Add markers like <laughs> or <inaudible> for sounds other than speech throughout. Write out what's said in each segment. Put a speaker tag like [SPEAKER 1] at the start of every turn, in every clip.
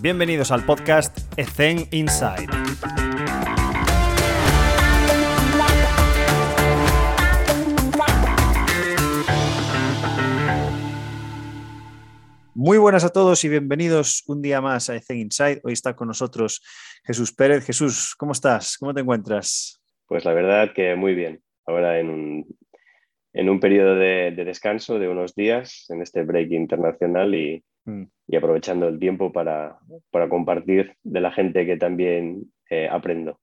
[SPEAKER 1] Bienvenidos al podcast Ethen Inside. Muy buenas a todos y bienvenidos un día más a Ethen Inside. Hoy está con nosotros Jesús Pérez. Jesús, ¿cómo estás? ¿Cómo te encuentras?
[SPEAKER 2] Pues la verdad que muy bien. Ahora en un, en un periodo de, descanso de unos días en este break internacional y, mm. y aprovechando el tiempo para, para, compartir de la gente que también eh, aprendo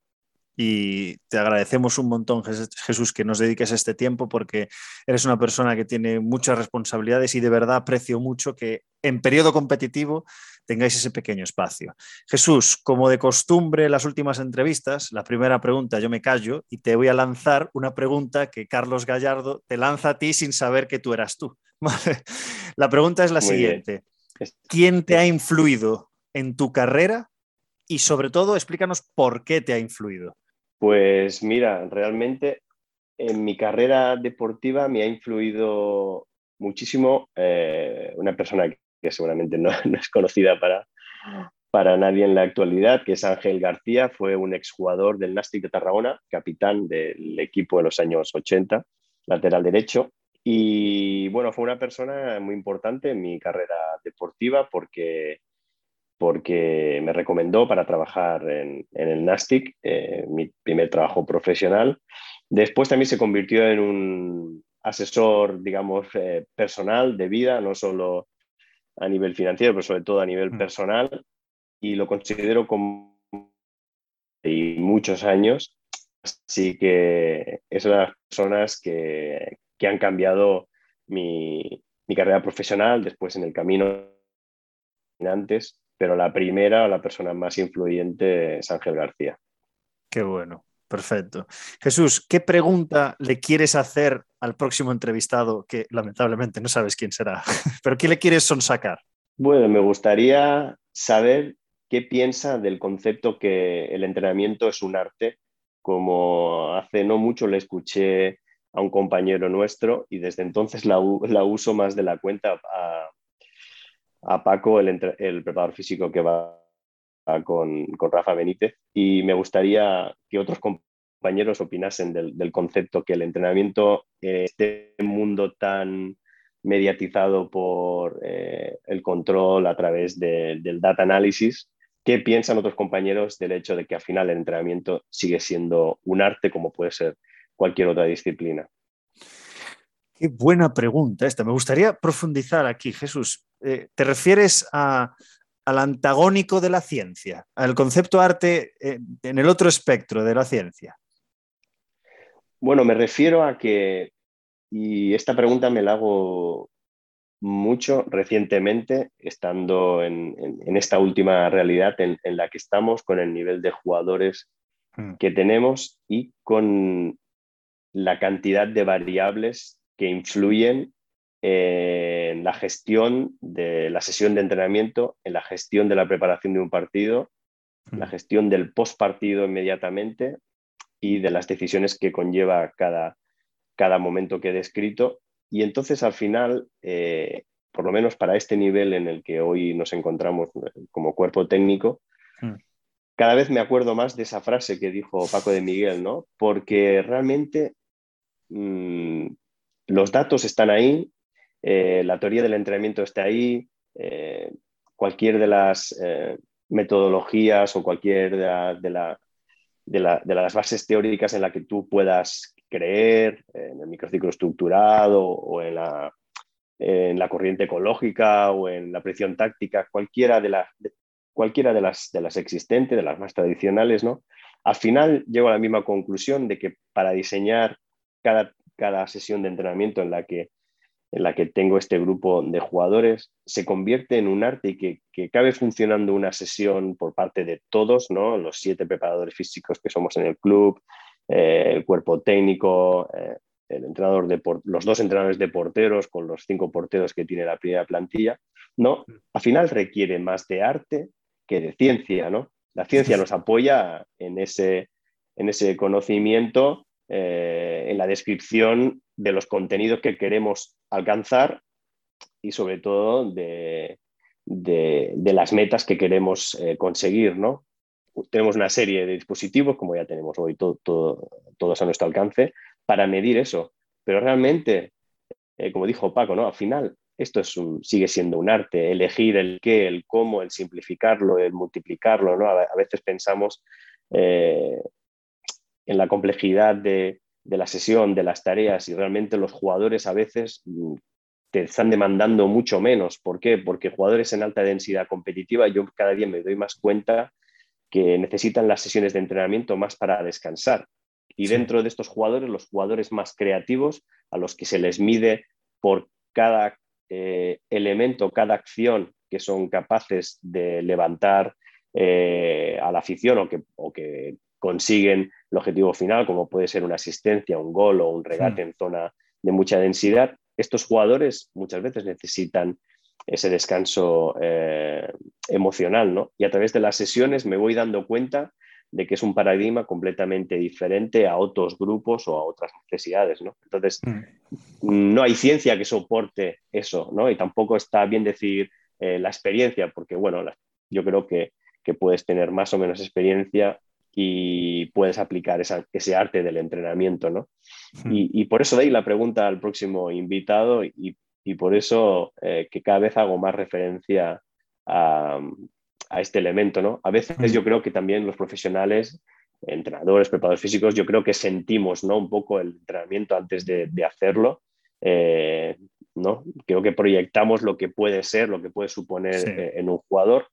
[SPEAKER 1] y te agradecemos un montón, Jesús, que nos dediques este tiempo porque eres una persona que tiene muchas responsabilidades y de verdad aprecio mucho que en periodo competitivo tengáis ese pequeño espacio. Jesús, como de costumbre en las últimas entrevistas, la primera pregunta yo me callo y te voy a lanzar una pregunta que Carlos Gallardo te lanza a ti sin saber que tú eras tú. <laughs> La pregunta es la siguiente. ¿Quién te ha influido en tu carrera y sobre todo explícanos por qué te ha influido?
[SPEAKER 2] Pues mira, realmente en mi carrera deportiva me ha influido muchísimo eh, una persona que seguramente no, <laughs> es conocida para, para nadie en la actualidad, que es Ángel García, fue un exjugador del Nastic de Tarragona, capitán del equipo en los años 80, lateral derecho. Y bueno, fue una persona muy importante en mi carrera deportiva porque porque me recomendó para trabajar en, el Nastic, eh, mi primer trabajo profesional. Después también se convirtió en un asesor, digamos, eh, personal de vida, no solo a nivel financiero, pero sobre todo a nivel mm. personal. Y lo considero como y muchos años. Así que es una de las personas que, que han cambiado mi, mi carrera profesional después en el camino antes pero la primera o la persona más influyente es Ángel García.
[SPEAKER 1] Qué bueno, perfecto. Jesús, ¿qué pregunta le quieres hacer al próximo entrevistado que lamentablemente no sabes quién será? <laughs> pero ¿qué le quieres sonsacar?
[SPEAKER 2] Bueno, me gustaría saber qué piensa del concepto que el entrenamiento es un arte, como hace no mucho le escuché a un compañero nuestro y desde entonces la, uso más de la cuenta a, Paco, el, preparador físico que va con, Rafa Benítez, y me gustaría que otros compañeros opinasen del, concepto que el entrenamiento en este mundo tan mediatizado por eh, el control a través del data análisis, ¿qué piensan otros compañeros del hecho de que al final el entrenamiento sigue siendo un arte como puede ser cualquier otra disciplina?
[SPEAKER 1] Qué buena pregunta esta. Me gustaría profundizar aquí, Jesús. Eh, ¿Te refieres al antagónico de la ciencia, al concepto arte eh, en el otro espectro de la ciencia?
[SPEAKER 2] Bueno, me refiero a que, y esta pregunta me la hago mucho recientemente, estando en, esta última realidad en, la que estamos, con el nivel de jugadores mm. que tenemos y con la cantidad de variables que influyen en la gestión de la sesión de entrenamiento, en la gestión de la preparación de un partido, en la gestión del post partido inmediatamente y de las decisiones que conlleva cada, cada momento que he descrito. Y entonces al final, eh, por lo menos para este nivel en el que hoy nos encontramos como cuerpo técnico, hmm. cada vez me acuerdo más de esa frase que dijo Paco de Miguel, ¿no? Porque realmente mm, los datos están ahí, eh, la teoría del entrenamiento está ahí, eh, cualquier de las eh, metodologías o cualquier de, las bases teóricas en la que tú puedas creer, en el microciclo estructurado o en la, en la corriente ecológica o en la presión táctica, cualquiera de, cualquiera de, las, de las existentes, de las más tradicionales, ¿no? Al final llego a la misma conclusión de que para diseñar cada cada sesión de entrenamiento en la que, en la que tengo este grupo de jugadores se convierte en un arte y que, que cabe funcionando una sesión por parte de todos, ¿no? los siete preparadores físicos que somos en el club, eh, el cuerpo técnico, eh, el entrenador de los dos entrenadores de porteros con los cinco porteros que tiene la primera plantilla, ¿no? Al final requiere más de arte que de ciencia, ¿no? La ciencia <laughs> nos apoya en ese, en ese conocimiento eh, en la descripción de los contenidos que queremos alcanzar y sobre todo de, de, las metas que queremos eh, conseguir, ¿no? Tenemos una serie de dispositivos, como ya tenemos hoy todos a nuestro alcance, para medir eso. Pero realmente, eh, como dijo Paco, ¿no? Al final, esto es sigue siendo un arte, elegir el qué, el cómo, el simplificarlo, el multiplicarlo, ¿no? A, veces pensamos en la complejidad de, de la sesión, de las tareas, y realmente los jugadores a veces mm, te están demandando mucho menos. ¿Por qué? Porque jugadores en alta densidad competitiva, yo cada día me doy más cuenta que necesitan las sesiones de entrenamiento más para descansar. Y dentro de estos jugadores, los jugadores más creativos, a los que se les mide por cada eh, elemento, cada acción que son capaces de levantar eh, a la afición o que, o que, consiguen el objetivo final, como puede ser una asistencia, un gol o un regate en zona de mucha densidad, estos jugadores muchas veces necesitan ese descanso eh, emocional, ¿no? Y a través de las sesiones me voy dando cuenta de que es un paradigma completamente diferente a otros grupos o a otras necesidades, ¿no? Entonces, mm. no hay ciencia que soporte eso, ¿no? Y tampoco está bien decir eh, la experiencia, porque, bueno, yo creo que, que, puedes tener más o menos experiencia y puedes aplicar ese arte del entrenamiento, ¿no? Hmm. Y, por eso de ahí la pregunta al próximo invitado y, por eso eh, que cada vez hago más referencia a, este elemento, ¿no? A veces hmm. yo creo que también los profesionales, entrenadores, preparadores físicos, yo creo que sentimos, ¿no? Un poco el entrenamiento antes de, hacerlo, eh, ¿no? Creo que proyectamos lo que puede ser, lo que puede suponer eh, en un jugador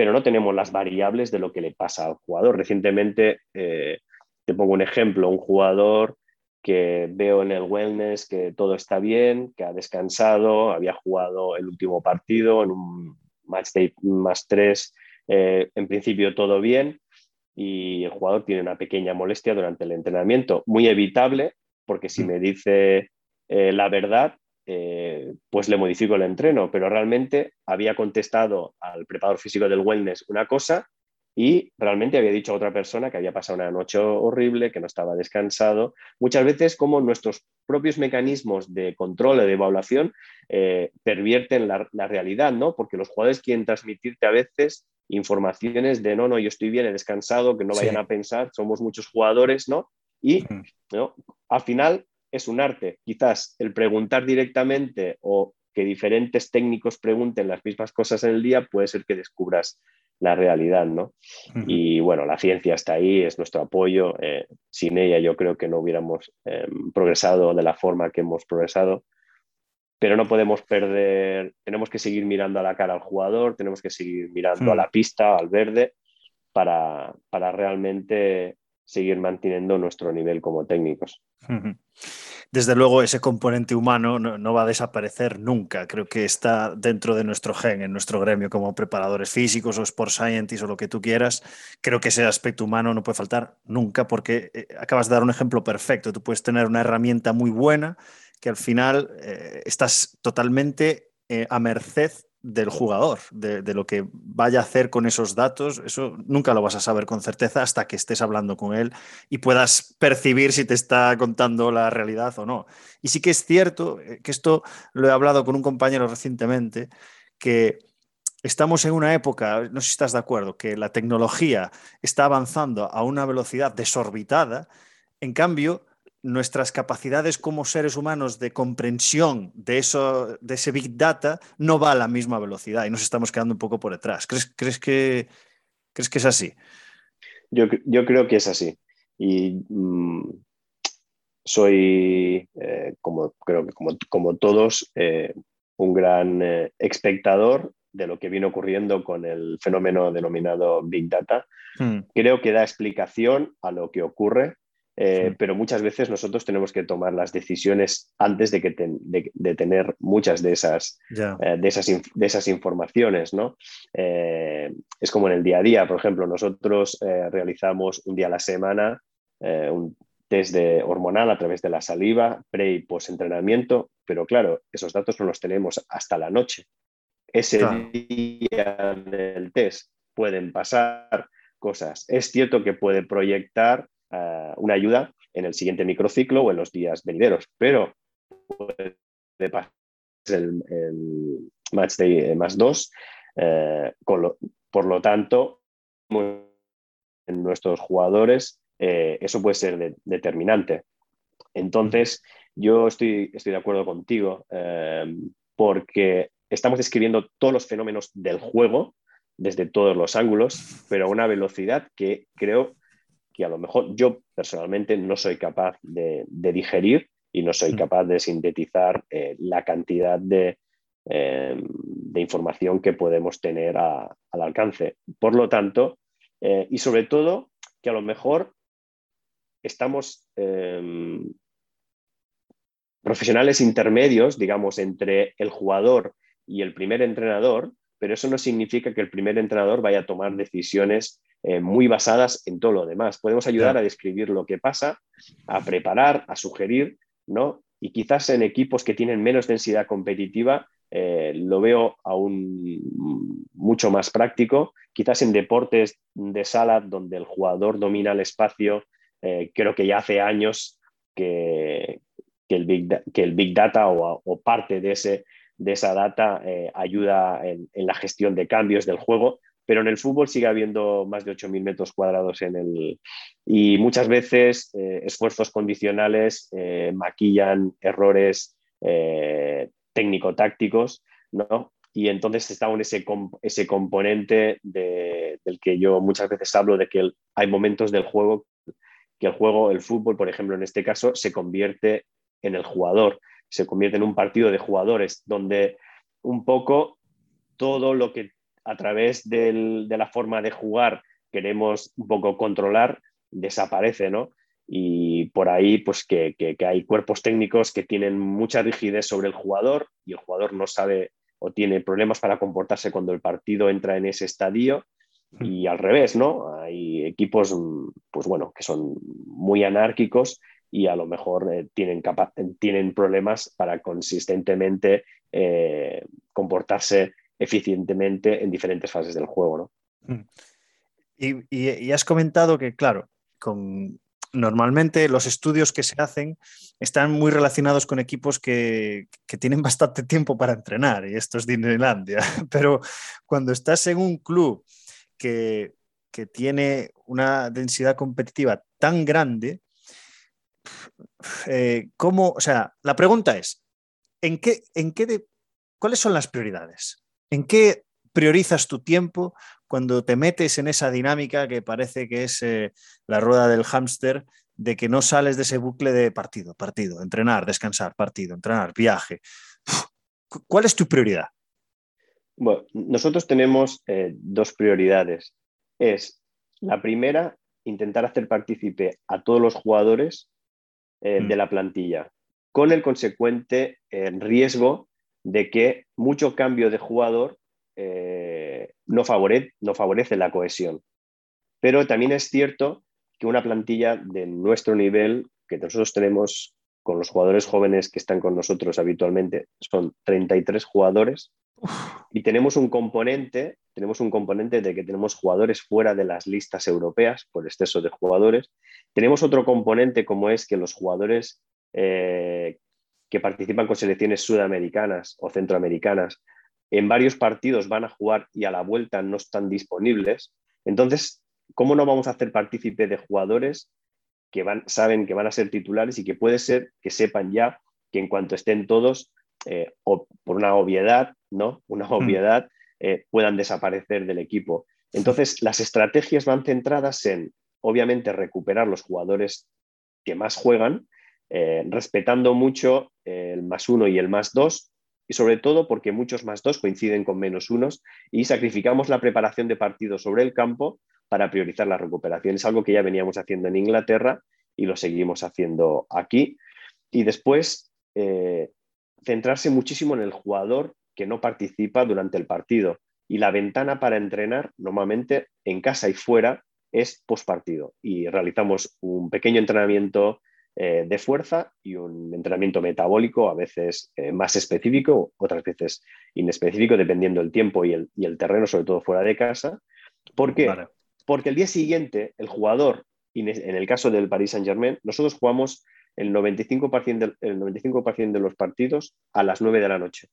[SPEAKER 2] pero no tenemos las variables de lo que le pasa al jugador. Recientemente, eh, te pongo un ejemplo, un jugador que veo en el wellness que todo está bien, que ha descansado, había jugado el último partido en un match day más tres, eh, en principio todo bien, y el jugador tiene una pequeña molestia durante el entrenamiento, muy evitable, porque si mm. me dice eh, la verdad, eh, pues le modifico el entreno, pero realmente había contestado al preparador físico del wellness una cosa y realmente había dicho a otra persona que había pasado una noche horrible, que no estaba descansado. Muchas veces como nuestros propios mecanismos de control y de evaluación eh, pervierten la, realidad, ¿no? Porque los jugadores quieren transmitirte a veces informaciones de no, no, yo estoy bien, he descansado, que no vayan a pensar, somos muchos jugadores, ¿no? Y ¿no? al final es un arte. Quizás el preguntar directamente o que diferentes técnicos pregunten las mismas cosas en el día puede ser que descubras la realidad, ¿no? Y bueno, la ciencia está ahí, es nuestro apoyo. Eh, sin ella yo creo que no hubiéramos em, progresado de la forma que hemos progresado, pero no podemos perder, tenemos que seguir mirando a la cara al jugador, tenemos que seguir mirando a la pista, al verde, para, para realmente seguir manteniendo nuestro nivel como técnicos.
[SPEAKER 1] Desde luego, ese componente humano no, va a desaparecer nunca. Creo que está dentro de nuestro gen, en nuestro gremio, como preparadores físicos o sport scientists o lo que tú quieras. Creo que ese aspecto humano no puede faltar nunca porque eh, acabas de dar un ejemplo perfecto. Tú puedes tener una herramienta muy buena que al final eh, estás totalmente eh, a merced del jugador, de, lo que vaya a hacer con esos datos, eso nunca lo vas a saber con certeza hasta que estés hablando con él y puedas percibir si te está contando la realidad o no. Y sí que es cierto eh, que esto lo he hablado con un compañero recientemente, que estamos en una época, no sé si estás de acuerdo, que la tecnología está avanzando a una velocidad desorbitada, en cambio, nuestras capacidades como seres humanos de comprensión de, eso, de ese Big Data no va a la misma velocidad y nos estamos quedando un poco por detrás. ¿Crees, crees, que, crees que es así?
[SPEAKER 2] Yo, creo que es así. Y mm, soy, eh, como creo que como, todos, eh, un gran eh, espectador de lo que viene ocurriendo con el fenómeno denominado Big Data. Hmm. Creo que da explicación a lo que ocurre eh, pero muchas veces nosotros tenemos que tomar las decisiones antes de, que de, tener muchas de esas, eh, de esas, de esas informaciones. ¿no? Eh, es como en el día a día, por ejemplo, nosotros realizamos un día a la semana un test de hormonal a través de la saliva, pre y post entrenamiento, pero claro, esos datos no los tenemos hasta la noche. Ese día del test pueden pasar cosas. Es cierto que puede proyectar eh, una ayuda en el siguiente microciclo o en los días venideros, pero puede pasar el, match day más dos por lo tanto, en nuestros jugadores eso puede ser determinante. Entonces, yo estoy, estoy de acuerdo contigo porque estamos describiendo todos los fenómenos del juego desde todos los ángulos, pero a una velocidad que creo que a lo mejor yo personalmente no soy capaz de, digerir y no soy mm. capaz de sintetizar eh, la cantidad de, eh, de, información que podemos tener al alcance. Por lo tanto, eh, y sobre todo que a lo mejor estamos profesionales intermedios, digamos, entre el jugador y el primer entrenador, pero eso no significa que el primer entrenador vaya a tomar decisiones eh, muy basadas en todo lo demás. Podemos ayudar a describir lo que pasa, a preparar, a sugerir, ¿no? Y quizás en equipos que tienen menos densidad competitiva eh, lo veo aún mucho más práctico. Quizás en deportes de sala donde el jugador domina el espacio, eh, creo que ya hace años que, el, big, Data o parte de ese de esa data eh, ayuda en, la gestión de cambios del juego, pero en el fútbol sigue habiendo más de 8.000 metros cuadrados en el... y muchas veces eh, esfuerzos condicionales eh, maquillan errores técnico-tácticos, ¿no? Y entonces está en ese, ese componente del que yo muchas veces hablo de que hay momentos del juego que el juego, el fútbol, por ejemplo, en este caso, se convierte en el jugador se convierte en un partido de jugadores donde un poco todo lo que a través de la forma de jugar queremos un poco controlar desaparece, ¿no? Y por ahí, pues que, hay cuerpos técnicos que tienen mucha rigidez sobre el jugador y el jugador no sabe o tiene problemas para comportarse cuando el partido entra en ese estadio y al revés, ¿no? Hay equipos, pues bueno, que son muy anárquicos y a lo mejor eh, tienen, tienen problemas para consistentemente eh, comportarse eficientemente en diferentes fases del juego. ¿no? Mm.
[SPEAKER 1] Y, has comentado que, claro, con, normalmente los estudios que se hacen están muy relacionados con equipos que, que, tienen bastante tiempo para entrenar, y esto es Disneylandia, <laughs> pero cuando estás en un club que, que tiene una densidad competitiva tan grande, eh, ¿cómo, o sea, la pregunta es, ¿en qué, en qué de, ¿cuáles son las prioridades? ¿En qué priorizas tu tiempo cuando te metes en esa dinámica que parece que es eh, la rueda del hámster de que no sales de ese bucle de partido, partido, entrenar, descansar, partido, entrenar, viaje? ¿Cuál es tu prioridad?
[SPEAKER 2] Bueno, nosotros tenemos eh, dos prioridades. Es la primera, intentar hacer partícipe a todos los jugadores eh, de mm. la plantilla, con el consecuente eh, riesgo de que mucho cambio de jugador eh, no, favorece, no favorece la cohesión. Pero también es cierto que una plantilla de nuestro nivel, que nosotros tenemos con los jugadores jóvenes que están con nosotros habitualmente, son 33 jugadores y tenemos un componente, tenemos un componente de que tenemos jugadores fuera de las listas europeas por exceso de jugadores. Tenemos otro componente como es que los jugadores eh, que participan con selecciones sudamericanas o centroamericanas en varios partidos van a jugar y a la vuelta no están disponibles. Entonces, ¿cómo no vamos a hacer partícipe de jugadores que van, saben que van a ser titulares y que puede ser que sepan ya que en cuanto estén todos eh, o por una obviedad, ¿no? Una mm. obviedad, eh, puedan desaparecer del equipo. Entonces, las estrategias van centradas en, obviamente, recuperar los jugadores que más juegan, eh, respetando mucho el más uno y el más dos, y sobre todo porque muchos más dos coinciden con menos unos, y sacrificamos la preparación de partidos sobre el campo para priorizar la recuperación. Es algo que ya veníamos haciendo en Inglaterra y lo seguimos haciendo aquí. Y después, centrarse muchísimo en el jugador que no participa durante el partido. Y la ventana para entrenar, normalmente en casa y fuera, es post partido. Y realizamos un pequeño entrenamiento eh, de fuerza y un entrenamiento metabólico, a veces eh, más específico, otras veces inespecífico, dependiendo del tiempo y el, terreno, sobre todo fuera de casa. ¿Por qué? Porque el día siguiente, el jugador, en el caso del Paris Saint Germain, nosotros jugamos el 95%, de, el 95 de los partidos a las 9 de la noche.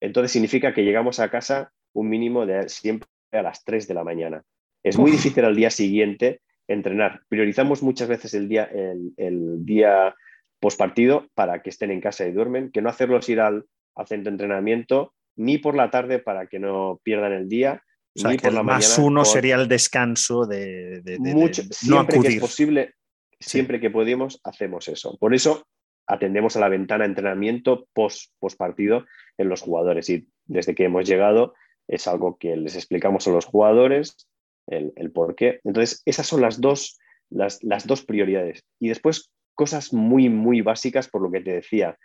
[SPEAKER 2] Entonces significa que llegamos a casa un mínimo de siempre a las 3 de la mañana. Es muy difícil al día siguiente entrenar. Priorizamos muchas veces el día, el, día post partido para que estén en casa y duermen, que no hacerlos ir al, centro de entrenamiento ni por la tarde para que no pierdan el día.
[SPEAKER 1] ni por la más uno sería el descanso de,
[SPEAKER 2] mucho, siempre que es posible, siempre que podemos, hacemos eso. Por eso atendemos a la ventana de entrenamiento post, partido en los jugadores y desde que hemos llegado es algo que les explicamos a los jugadores, el, por qué. Entonces, esas son las dos, las, dos prioridades. Y después, cosas muy, muy básicas, por lo que te decía,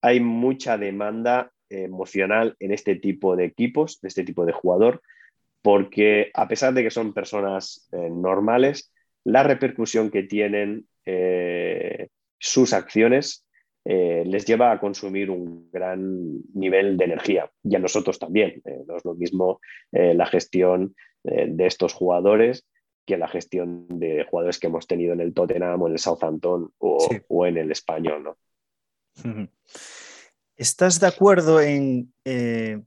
[SPEAKER 2] hay mucha demanda emocional en este tipo de equipos, de este tipo de jugador, porque a pesar de que son personas eh, normales, la repercusión que tienen eh, sus acciones eh, les lleva a consumir un gran nivel de energía y a nosotros también. Eh, no es lo mismo eh, la gestión de estos jugadores que la gestión de jugadores que hemos tenido en el Tottenham o en el Southampton o, en el español. ¿no?
[SPEAKER 1] ¿Estás de acuerdo en, en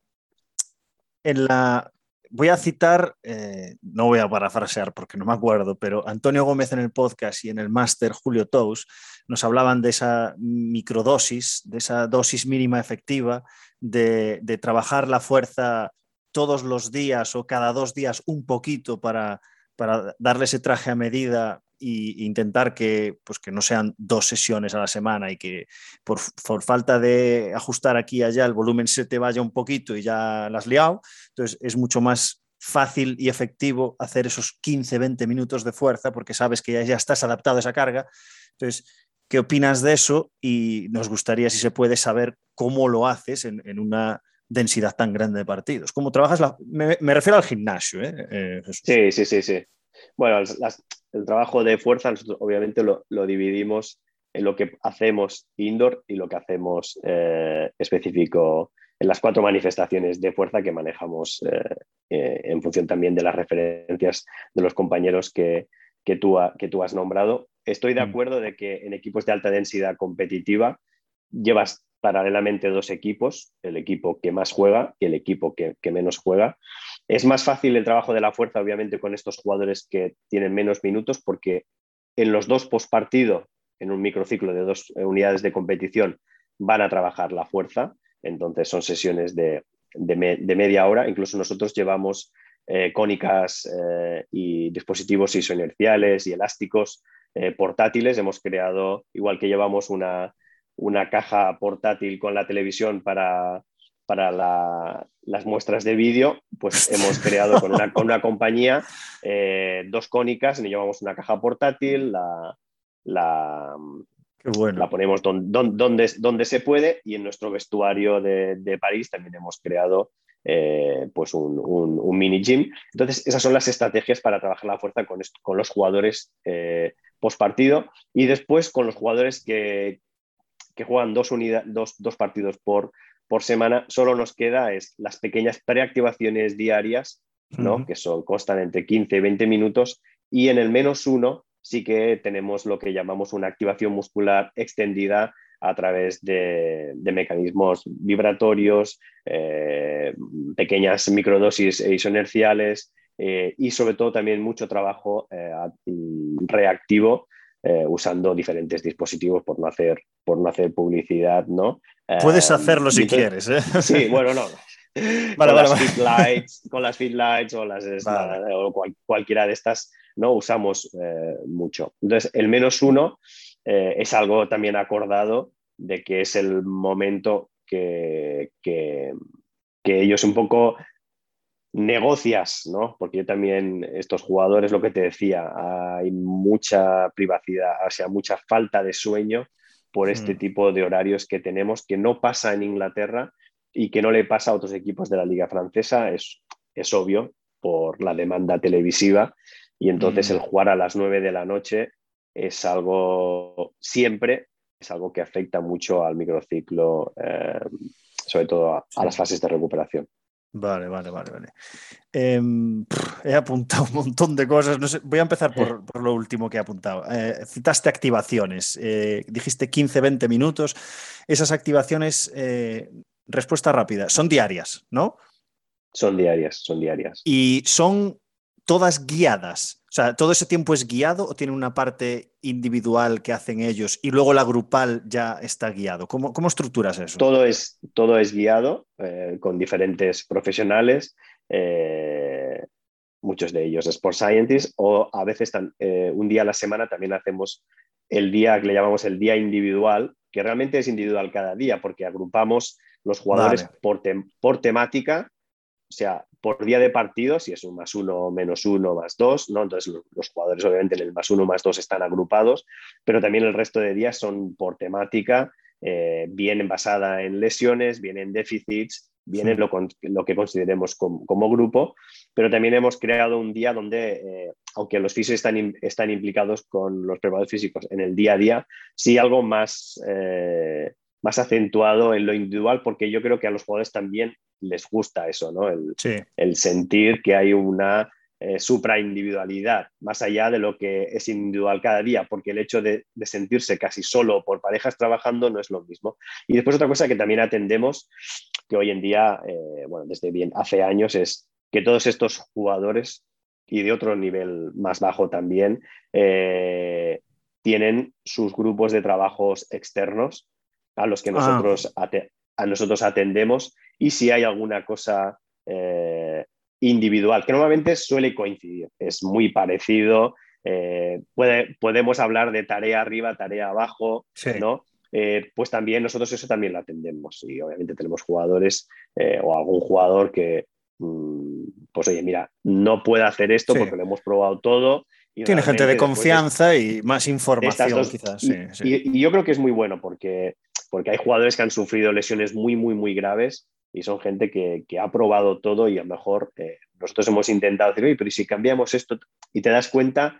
[SPEAKER 1] la voy a citar, eh, no voy a parafrasear porque no me acuerdo, pero Antonio Gómez en el podcast y en el máster Julio Tous nos hablaban de esa microdosis, de esa dosis mínima efectiva, de, trabajar la fuerza todos los días o cada dos días un poquito para, para darle ese traje a medida e intentar que, pues que no sean dos sesiones a la semana y que por, falta de ajustar aquí y allá el volumen se te vaya un poquito y ya las has liado. Entonces es mucho más fácil y efectivo hacer esos 15, 20 minutos de fuerza porque sabes que ya, estás adaptado a esa carga. Entonces, ¿qué opinas de eso? Y nos gustaría, si se puede, saber cómo lo haces en, una densidad tan grande de partidos. ¿Cómo trabajas? Me, refiero al gimnasio. ¿eh?
[SPEAKER 2] Eh, sí, sí, sí, sí. Bueno, las, el trabajo de fuerza nosotros obviamente lo, dividimos en lo que hacemos indoor y lo que hacemos eh, específico en las cuatro manifestaciones de fuerza que manejamos eh, eh, en función también de las referencias de los compañeros que, que, tú, que tú has nombrado. Estoy de mm. acuerdo de que en equipos de alta densidad competitiva llevas paralelamente dos equipos, el equipo que más juega y el equipo que, menos juega. Es más fácil el trabajo de la fuerza, obviamente, con estos jugadores que tienen menos minutos, porque en los dos postpartido, en un microciclo de dos unidades de competición, van a trabajar la fuerza. Entonces son sesiones de, media hora. Incluso nosotros llevamos eh, cónicas eh, y dispositivos isoinerciales y elásticos eh, portátiles. Hemos creado, igual que llevamos una, una caja portátil con la televisión para, para las muestras de vídeo, pues <laughs> hemos creado con una, con una compañía eh, dos cónicas, y llevamos una caja portátil, la, la, la ponemos donde, donde, se puede y en nuestro vestuario de, París también hemos creado eh, pues un, mini gym. Entonces, esas son las estrategias para trabajar la fuerza con, con los jugadores eh, post partido y después con los jugadores que, que juegan dos, dos, partidos por, por, semana, solo nos queda es las pequeñas preactivaciones diarias, ¿no? que son, constan entre 15 y 20 minutos, y en el menos uno sí que tenemos lo que llamamos una activación muscular extendida a través de, mecanismos vibratorios, eh, pequeñas microdosis isonerciales eh, y sobre todo también mucho trabajo eh, reactivo eh, usando diferentes dispositivos por no hacer, por no hacer publicidad, ¿no?
[SPEAKER 1] Puedes eh, hacerlo si quieres, ¿eh?
[SPEAKER 2] Sí, bueno, no. <laughs> con, las Fit lights, con las o, las, o cualquiera de estas, ¿no? Usamos mucho. Entonces, el menos uno es algo también acordado de que es el momento que, que, que ellos un poco negocias, ¿no? Porque yo también, estos jugadores, lo que te decía, hay mucha privacidad, o sea, mucha falta de sueño por este tipo de horarios que tenemos, que no pasa en Inglaterra y que no le pasa a otros equipos de la Liga Francesa, es, es obvio, por la demanda televisiva. Y entonces mm. el jugar a las 9 de la noche es algo siempre, es algo que afecta mucho al microciclo, eh, sobre todo a las fases de recuperación.
[SPEAKER 1] Vale, vale, vale, vale. Em, he apuntado un montón de cosas. No sé, voy a empezar por, lo último que he apuntado. Eh, citaste activaciones. Eh, dijiste 15, 20 minutos. Esas activaciones, eh, respuesta rápida, son diarias, ¿no?
[SPEAKER 2] Son diarias, son diarias.
[SPEAKER 1] Y son todas guiadas. O sea, ¿todo ese tiempo es guiado o tiene una parte individual que hacen ellos y luego la grupal ya está guiado? ¿Cómo, cómo estructuras eso?
[SPEAKER 2] Todo es, todo es guiado eh, con diferentes profesionales, eh, muchos de ellos Sport Scientists, o a veces eh, un día a la semana también hacemos el día que le llamamos el día individual, que realmente es individual cada día porque agrupamos los jugadores por, por temática o sea, por día de partido, si es un más uno, menos uno, más dos, ¿no? Entonces los, jugadores obviamente en el más uno, más dos están agrupados, pero también el resto de días son por temática, eh, vienen basada en lesiones, vienen déficits, vienen lo, lo, que consideremos como, grupo, pero también hemos creado un día donde, eh, aunque los físicos están, están implicados con los preparadores físicos en el día a día, sí algo más... Eh, más acentuado en lo individual, porque yo creo que a los jugadores también les gusta eso, ¿no? El, el sentir que hay una eh, supraindividualidad, más allá de lo que es individual cada día, porque el hecho de, sentirse casi solo por parejas trabajando no es lo mismo. Y después otra cosa que también atendemos, que hoy en día, eh, bueno, desde bien hace años, es que todos estos jugadores y de otro nivel más bajo también, eh, tienen sus grupos de trabajos externos a los que ah. nosotros, a nosotros atendemos y si hay alguna cosa eh, individual, que normalmente suele coincidir, es muy parecido. Eh, puede, podemos hablar de tarea arriba, tarea abajo, ¿no? Eh, pues también nosotros eso también lo atendemos y obviamente tenemos jugadores o algún jugador que, mm, pues oye, mira, no puede hacer esto porque lo hemos probado todo.
[SPEAKER 1] Tiene gente de confianza y más información quizás.
[SPEAKER 2] y, yo creo que es muy bueno porque porque hay jugadores que han sufrido lesiones muy, muy, muy graves y son gente que, ha probado todo y a lo mejor eh, nosotros hemos intentado decir, oye, pero si cambiamos esto y te das cuenta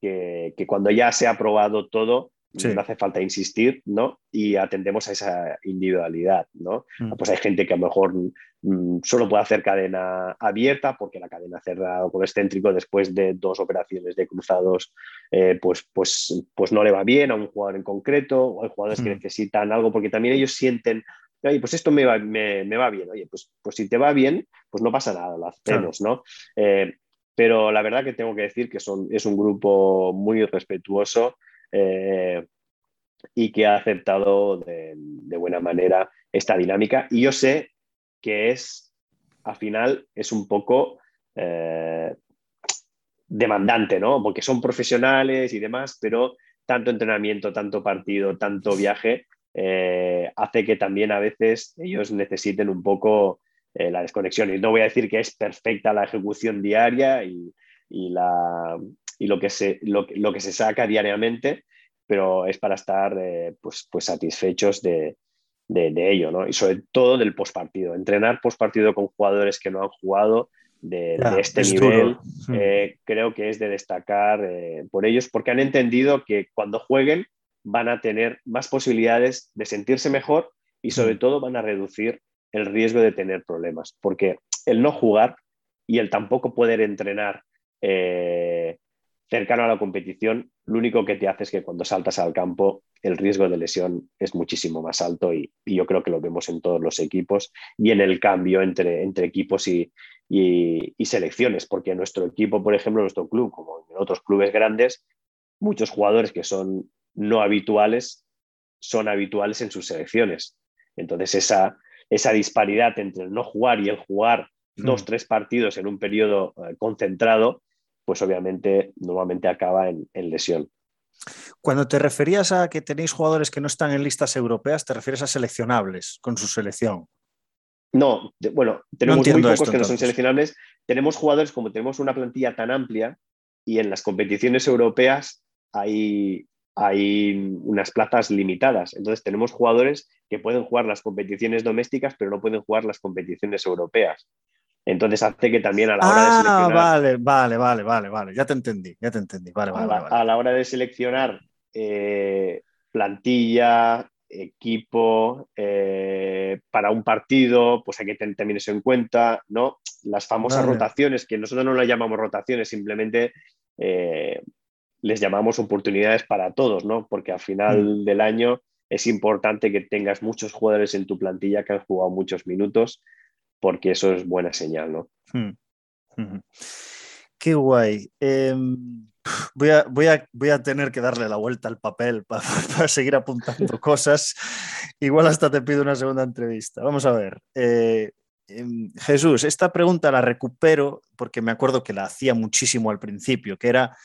[SPEAKER 2] que, que cuando ya se ha probado todo, no hace falta insistir, ¿no? Y atendemos a esa individualidad, ¿no? Mm. Pues hay gente que a lo mejor mm, solo puede hacer cadena abierta porque la cadena cerrada con excéntrico después de dos operaciones de cruzados, eh, pues, pues, pues no le va bien a un jugador en concreto, o hay jugadores que mm. necesitan algo porque también ellos sienten oye, pues esto me va, me, va, bien, oye, pues, pues si te va bien, pues no pasa nada, lo hacemos, ¿no? Eh, pero la verdad que tengo que decir que son, es un grupo muy respetuoso, eh, y que ha aceptado de, buena manera esta dinámica. Y yo sé que es, al final, es un poco eh, demandante, ¿no? Porque son profesionales y demás, pero tanto entrenamiento, tanto partido, tanto viaje, eh, hace que también a veces ellos necesiten un poco la desconexión. Y no voy a decir que es perfecta la ejecución diaria y, la, y lo que, se, lo, que se saca diariamente, pero es para estar eh, pues, pues satisfechos de, ello, ¿no? Y sobre todo del postpartido. Entrenar postpartido con jugadores que no han jugado de, este nivel, eh, creo que es de destacar eh, por ellos, porque han entendido que cuando jueguen van a tener más posibilidades de sentirse mejor y sobre hmm. todo van a reducir el riesgo de tener problemas, porque el no jugar y el tampoco poder entrenar cercano a la competición, lo único que te hace es que cuando saltas al campo el riesgo de lesión es muchísimo más alto y, yo creo que lo vemos en todos los equipos y en el cambio entre, entre equipos y, selecciones, porque en nuestro equipo, por ejemplo, en nuestro club, como en otros clubes grandes, muchos jugadores que son no habituales son habituales en sus selecciones. Entonces, esa, esa disparidad entre el no jugar y el jugar dos, hmm. tres partidos en un periodo eh, concentrado, pues obviamente normalmente acaba en, lesión.
[SPEAKER 1] Cuando te referías a que tenéis jugadores que no están en listas europeas, te refieres a seleccionables con su selección.
[SPEAKER 2] No, bueno, tenemos muy pocos que no son seleccionables. Tenemos jugadores, como tenemos una plantilla tan amplia y en las competiciones europeas hay, hay unas plazas limitadas. Entonces tenemos jugadores que pueden jugar las competiciones domésticas, pero no pueden jugar las competiciones europeas. Entonces hace que también a la hora de ah, seleccionar.
[SPEAKER 1] Vale, vale, vale, vale, vale. Ya te entendí, ya te entendí. Vale,
[SPEAKER 2] vale, a, la, hora de seleccionar eh, plantilla, equipo eh, para un partido, pues hay que tener también eso en cuenta, ¿no? Las famosas rotaciones, que nosotros no las llamamos rotaciones, simplemente eh, les llamamos oportunidades para todos, ¿no? Porque al final mm. del año es importante que tengas muchos jugadores en tu plantilla que han jugado muchos minutos porque eso es buena señal, ¿no?
[SPEAKER 1] Hmm. Qué guay. Em, voy, a, voy, a, voy, a, tener que darle la vuelta al papel para, <laughs> para seguir apuntando <laughs> cosas. Igual hasta te pido una segunda entrevista. Vamos a ver. Eh, em, Jesús, esta pregunta la recupero porque me acuerdo que la hacía muchísimo al principio, que era,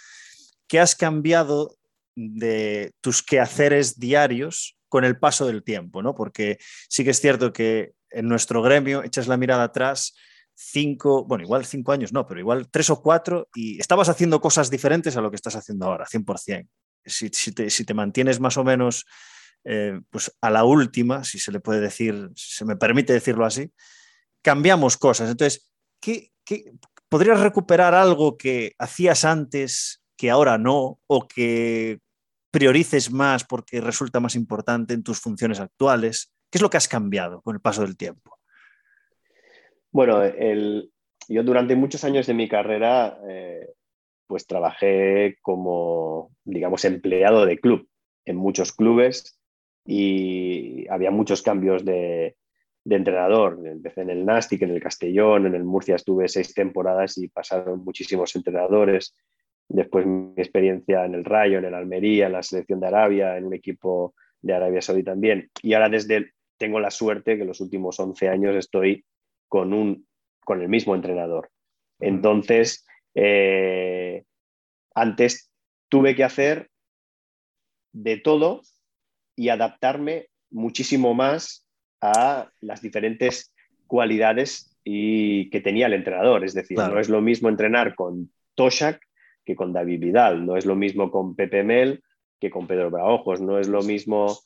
[SPEAKER 1] ¿qué has cambiado de tus quehaceres diarios con el paso del tiempo? ¿no? Porque sí que es cierto que en nuestro gremio echas la mirada atrás cinco, bueno, igual cinco años no, pero igual tres o cuatro y estabas haciendo cosas diferentes a lo que estás haciendo ahora, 100%. Si, si, te, si te mantienes más o menos eh, pues a la última, si se le puede decir, si se me permite decirlo así, cambiamos cosas. Entonces, ¿qué, qué, podrías recuperar algo que hacías antes que ahora no o que priorices más porque resulta más importante en tus funciones actuales? ¿Qué es lo que has cambiado con el paso del tiempo?
[SPEAKER 2] Bueno, yo durante muchos años de mi carrera, eh, pues trabajé como, digamos, empleado de club en muchos clubes y había muchos cambios de, de entrenador. Empecé en el Nastic, en el Castellón, en el Murcia estuve seis temporadas y pasaron muchísimos entrenadores. Después mi experiencia en el Rayo, en el Almería, en la selección de Arabia, en un equipo de Arabia Saudí también. Y ahora desde tengo la suerte que los últimos 11 años estoy con, un, con el mismo entrenador. Entonces, eh, antes tuve que hacer de todo y adaptarme muchísimo más a las diferentes cualidades y que tenía el entrenador. Es decir, no es lo mismo entrenar con Toshak que con David Vidal, no es lo mismo con Pepe Mel que con Pedro Braojos, no es lo mismo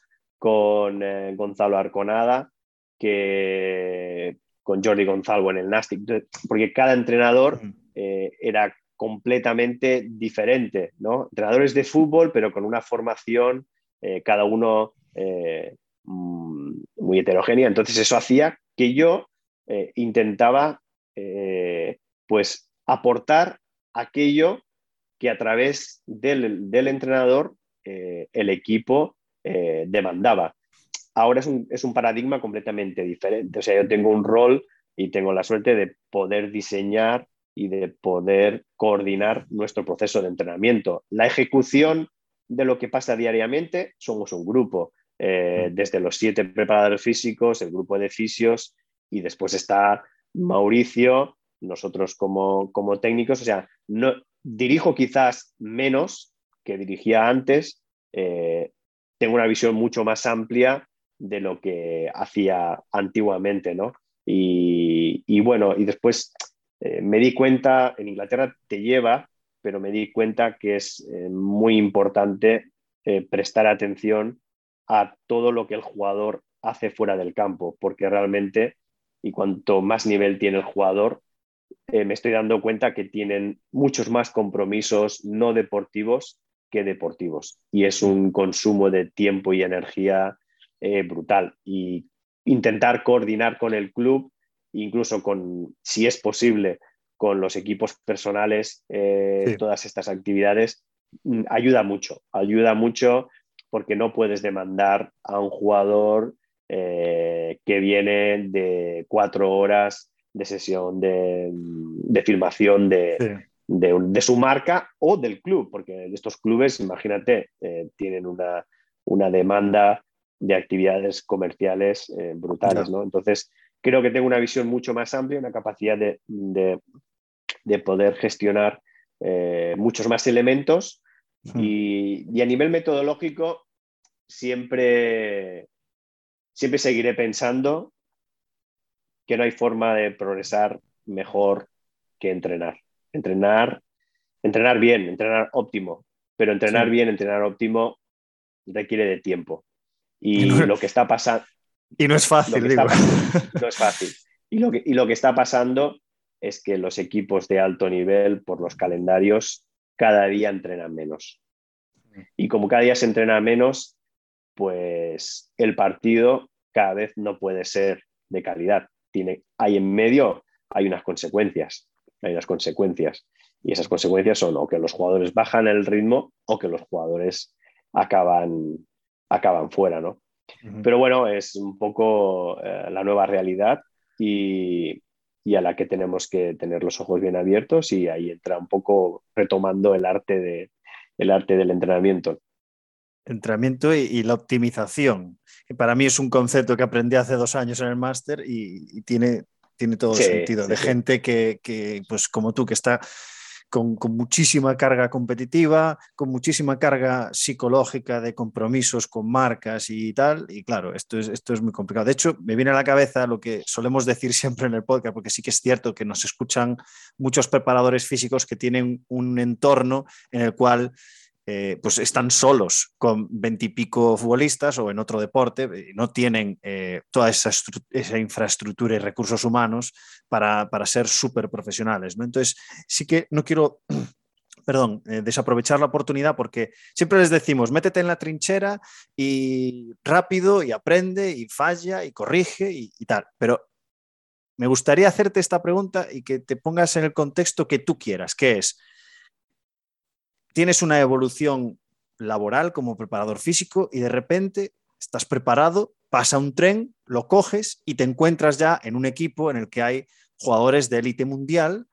[SPEAKER 2] con eh, Gonzalo Arconada que con Jordi Gonzalo en el Nastic, porque cada entrenador eh, era completamente diferente, ¿no? Entrenadores de fútbol, pero con una formación, eh, cada uno mm, muy heterogénea. Entonces eso hacía que yo intentaba pues aportar aquello que a través del, del entrenador el equipo demandaba ahora es un, paradigma completamente diferente. O sea, yo tengo un rol y tengo la suerte de poder diseñar y de poder coordinar nuestro proceso de entrenamiento. La ejecución de lo que pasa diariamente, somos un grupo, eh, mm. desde los siete preparadores físicos, el grupo de fisios y después está Mauricio, nosotros como, como técnicos, o sea, no, dirijo quizás menos que dirigía antes, eh, tengo una visión mucho más amplia de lo que hacía antiguamente, ¿no? Y, bueno, y después eh, me di cuenta, en Inglaterra te lleva, pero me di cuenta que es eh, muy importante eh, prestar atención a todo lo que el jugador hace fuera del campo, porque realmente, y cuanto más nivel tiene el jugador, me estoy dando cuenta que tienen muchos más compromisos no deportivos que deportivos. Y es un consumo de tiempo y energía eh, brutal. Y intentar coordinar con el club, incluso con, si es posible, con los equipos personales, eh, todas estas actividades, mm, ayuda mucho, ayuda mucho porque no puedes demandar a un jugador eh, que viene de cuatro horas de sesión de, filmación de, de, su marca o del club, porque estos clubes, imagínate, tienen una, una demanda de actividades comerciales eh, brutales, ¿no? Entonces, creo que tengo una visión mucho más amplia, una capacidad de, poder gestionar eh, muchos más elementos hmm. y, a nivel metodológico siempre, siempre seguiré pensando que no hay forma de progresar mejor que entrenar. Entrenar, entrenar bien, entrenar óptimo, pero entrenar bien, entrenar óptimo requiere de tiempo. Y <laughs> lo que está pasando...
[SPEAKER 1] Y no es fácil, digo. <laughs>
[SPEAKER 2] no es fácil. Y lo, que, y lo que está pasando es que los equipos de alto nivel, por los calendarios, cada día entrenan menos. Y como cada día se entrena menos, pues el partido cada vez no puede ser de calidad. Tiene, hay en medio, hay unas consecuencias. Hay unas consecuencias. Y esas consecuencias son o que los jugadores bajan el ritmo o que los jugadores acaban, acaban fuera, ¿no? Pero bueno, es un poco eh, la nueva realidad y, a la que tenemos que tener los ojos bien abiertos y ahí entra un poco retomando el arte, de, el arte del entrenamiento.
[SPEAKER 1] Entrenamiento y, la optimización, que para mí es un concepto que aprendí hace dos años en el máster y, tiene, tiene todo sentido, de gente que, que, pues como tú, que está con, muchísima carga competitiva, con muchísima carga psicológica de compromisos con marcas y tal. Y claro, esto es, esto es muy complicado. De hecho, me viene a la cabeza lo que solemos decir <laughs> siempre en el podcast, porque sí que es cierto que nos escuchan muchos preparadores físicos que tienen un entorno en el cual eh, pues están solos con veintipico futbolistas o en otro deporte, y no tienen eh, toda esa, infraestructura y recursos humanos para, ser súper profesionales. ¿no? Entonces, sí que no quiero <clears throat> perdón, eh, desaprovechar la oportunidad porque siempre les decimos, métete en la trinchera y rápido y aprende y falla y corrige y, y, tal. Pero me gustaría hacerte esta pregunta y que te pongas en el contexto que tú quieras, que es, tienes una evolución laboral como preparador físico y de repente estás preparado, pasa un tren, lo coges y te encuentras ya en un equipo en el que hay jugadores de élite mundial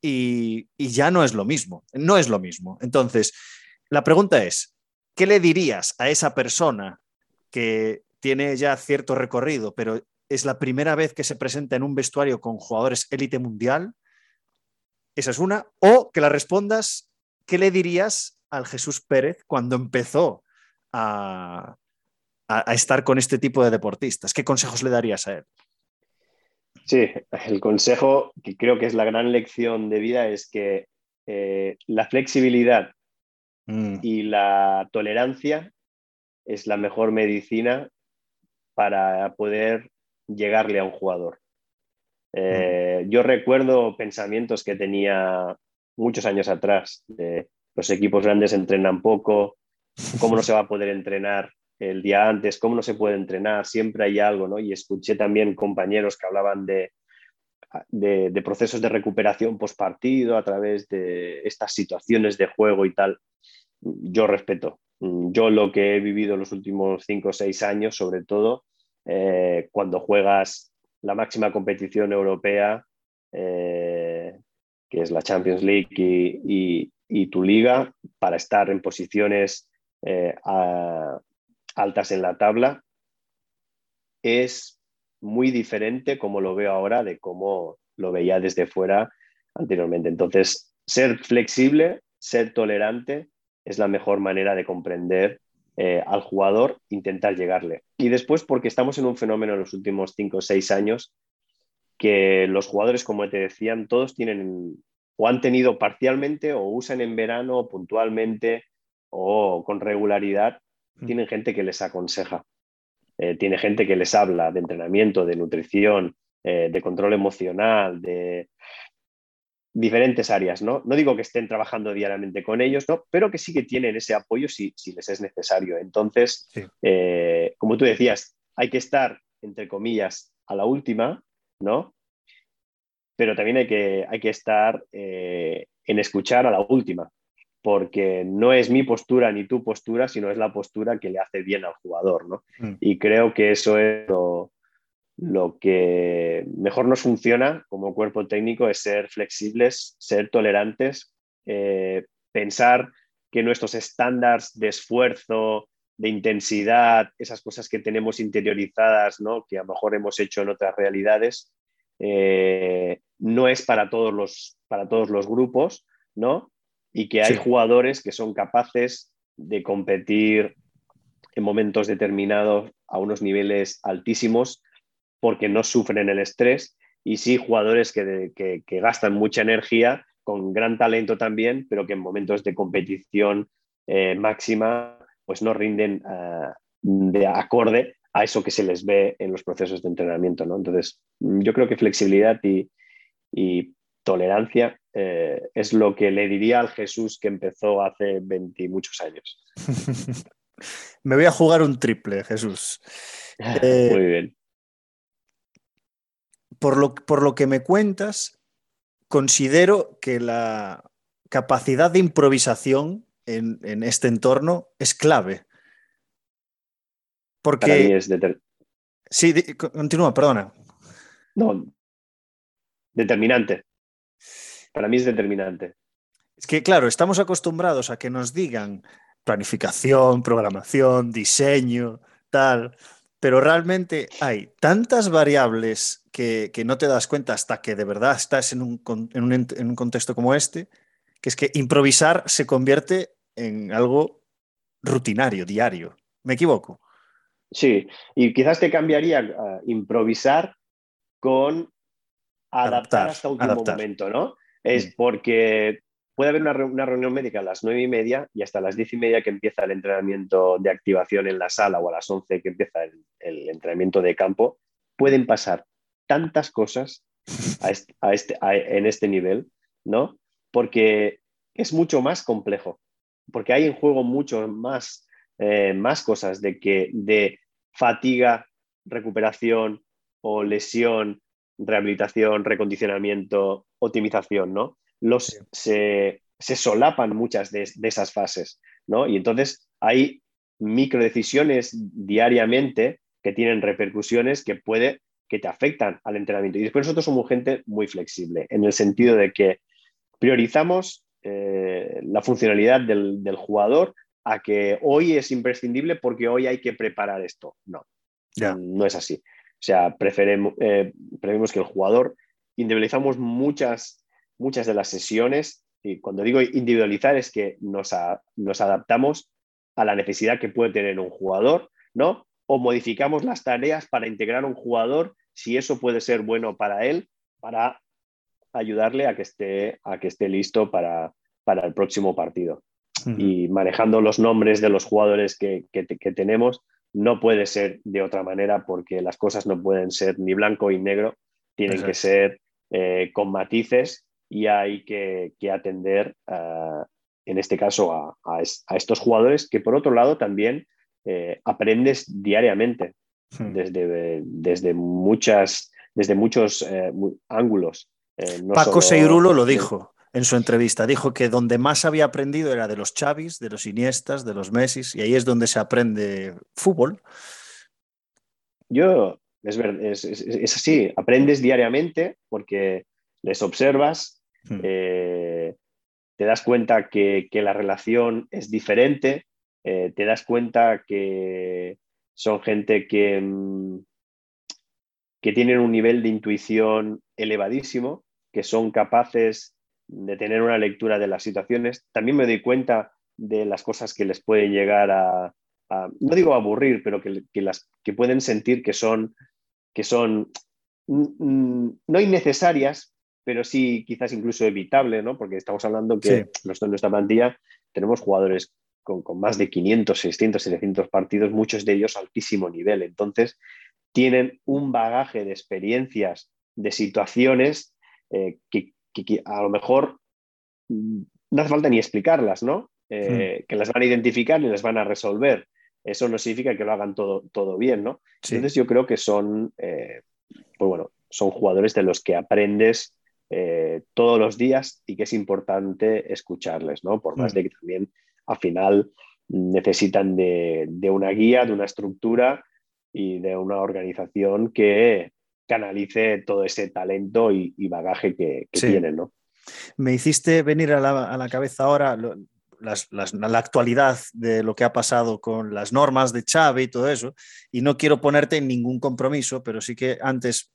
[SPEAKER 1] y, ya no es lo mismo, no es lo mismo. Entonces, la pregunta es, ¿qué le dirías a esa persona que tiene ya cierto recorrido, pero es la primera vez que se presenta en un vestuario con jugadores élite mundial? Esa es una. O que la respondas ¿qué le dirías al Jesús Pérez cuando empezó a, estar con este tipo de deportistas? ¿Qué consejos le darías a él?
[SPEAKER 2] Sí, el consejo que creo que es la gran lección de vida es que eh, la flexibilidad mm. y la tolerancia es la mejor medicina para poder llegarle a un jugador. Eh, mm. Yo recuerdo pensamientos que tenía muchos años atrás. los equipos grandes entrenan poco, cómo no se va a poder entrenar el día antes, cómo no se puede entrenar, siempre hay algo, ¿no? Y escuché también compañeros que hablaban de, de, procesos de recuperación post partido a través de estas situaciones de juego y tal. Yo respeto. Yo lo que he vivido los últimos cinco o seis años, sobre todo, eh, cuando juegas la máxima competición europea, eh, que es la Champions League y, tu liga, para estar en posiciones eh, altas en la tabla, es muy diferente como lo veo ahora de cómo lo veía desde fuera anteriormente. Entonces, ser flexible, ser tolerante es la mejor manera de comprender eh, al jugador, intentar llegarle. Y después, porque estamos en un fenómeno en los últimos cinco o seis años que los jugadores, como te decían, todos tienen o han tenido parcialmente o usan en verano puntualmente o con regularidad, mm. tienen gente que les aconseja, eh, tiene gente que les habla de entrenamiento, de nutrición, eh, de control emocional, de diferentes áreas, ¿no? No digo que estén trabajando diariamente con ellos, ¿no? Pero que sí que tienen ese apoyo si, si les es necesario. Entonces, eh, como tú decías, hay que estar, entre comillas, a la última, ¿no? Pero también hay que, hay que estar eh, en escuchar a la última, porque no es mi postura ni tu postura, sino es la postura que le hace bien al jugador, ¿no? Mm. Y creo que eso es lo, que mejor nos funciona como cuerpo técnico, es ser flexibles, ser tolerantes, eh, pensar que nuestros estándares de esfuerzo, de intensidad, esas cosas que tenemos interiorizadas, ¿no? que a lo mejor hemos hecho en otras realidades, eh, no es para todos los, para todos los grupos, ¿no? Y que hay jugadores que son capaces de competir en momentos determinados a unos niveles altísimos porque no sufren el estrés y sí jugadores que, que, gastan mucha energía con gran talento también, pero que en momentos de competición eh, máxima pues no rinden eh, de acorde a eso que se les ve en los procesos de entrenamiento. ¿no? Entonces, yo creo que flexibilidad y, tolerancia eh, es lo que le diría al Jesús que empezó hace 20 muchos años. <laughs>
[SPEAKER 1] Me voy a jugar un triple, Jesús. <laughs>
[SPEAKER 2] Eh, Muy bien.
[SPEAKER 1] Por lo, por lo que me cuentas, considero que la capacidad de improvisación en, en este entorno es clave. Porque... Sí, continúa, perdona.
[SPEAKER 2] No, determinante. Para mí es determinante.
[SPEAKER 1] Es que, claro, estamos acostumbrados a que nos digan planificación, programación, diseño, tal, pero realmente hay tantas variables que, no te das cuenta hasta que de verdad estás en un, en un contexto como este, que es que improvisar se convierte en algo rutinario, diario. ¿Me equivoco?
[SPEAKER 2] Sí, y quizás te cambiaría uh, improvisar con adaptar, hasta último momento, ¿no? Es mm. porque puede haber una, reunión médica a las nueve y media y hasta las diez y media que empieza el entrenamiento de activación en la sala o a las once que empieza el, entrenamiento de campo. Pueden pasar tantas cosas este, en este nivel, ¿no? Porque es mucho más complejo, porque hay en juego mucho más, eh, más cosas de que de fatiga, recuperación o lesión, rehabilitación, recondicionamiento, optimización, ¿no? Los, se, solapan muchas de, esas fases, ¿no? Y entonces hay microdecisiones diariamente que tienen repercusiones que puede que te afectan al entrenamiento. Y después nosotros somos gente muy flexible, en el sentido de que priorizamos eh, la funcionalidad del, del, jugador a que hoy es imprescindible porque hoy hay que preparar esto. No, no es así. O sea, preferimos, eh, preferimos que el jugador, individualizamos muchas, muchas de las sesiones, y cuando digo individualizar es que nos, nos adaptamos a la necesidad que puede tener un jugador, ¿no? O modificamos las tareas para integrar un jugador si eso puede ser bueno para él, para ayudarle a que esté, a que esté listo para, para el próximo partido y manejando los nombres de los jugadores que, tenemos, no puede ser de otra manera porque las cosas no pueden ser ni blanco y negro, tienen que ser eh, con matices y hay que, atender, en este caso, a, estos jugadores que por otro lado también eh, aprendes diariamente desde, desde, muchas, desde muchos eh, ángulos.
[SPEAKER 1] Paco Seirulo lo dijo en su entrevista. Dijo que donde más había aprendido era de los Chavis, de los Iniestas, de los Messis, y ahí es donde se aprende fútbol.
[SPEAKER 2] Yo, es, es, así, aprendes diariamente porque les observas, hmm. eh, te das cuenta que, la relación es diferente, eh, te das cuenta que son gente que, mm, que tienen un nivel de intuición elevadísimo, que son capaces de tener una lectura de las situaciones. También me doy cuenta de las cosas que les pueden llegar a, no digo aburrir, pero que, las, que pueden sentir que son, que son mm, no innecesarias, pero sí quizás incluso evitable, ¿no? porque estamos hablando que nosotros en nuestra plantilla tenemos jugadores con, más de 500, 600, 700 partidos, muchos de ellos altísimo nivel. Entonces, tienen un bagaje de experiencias, de situaciones eh, que que, a lo mejor mm, no hace falta ni explicarlas, ¿no? Eh, hmm. Que las van a identificar y las van a resolver. Eso no significa que lo hagan todo, todo bien, ¿no? Entonces yo creo que son, eh, pues bueno, son jugadores de los que aprendes eh, todos los días y que es importante escucharles, ¿no? Por más hmm. de que también al final necesitan de, una guía, de una estructura y de una organización que, canalice todo ese talento y, bagaje que, tienen, ¿no?
[SPEAKER 1] Me hiciste venir a la, cabeza ahora la actualidad de lo que ha pasado con las normas de Chávez y todo eso, y no quiero ponerte en ningún compromiso, pero sí que antes,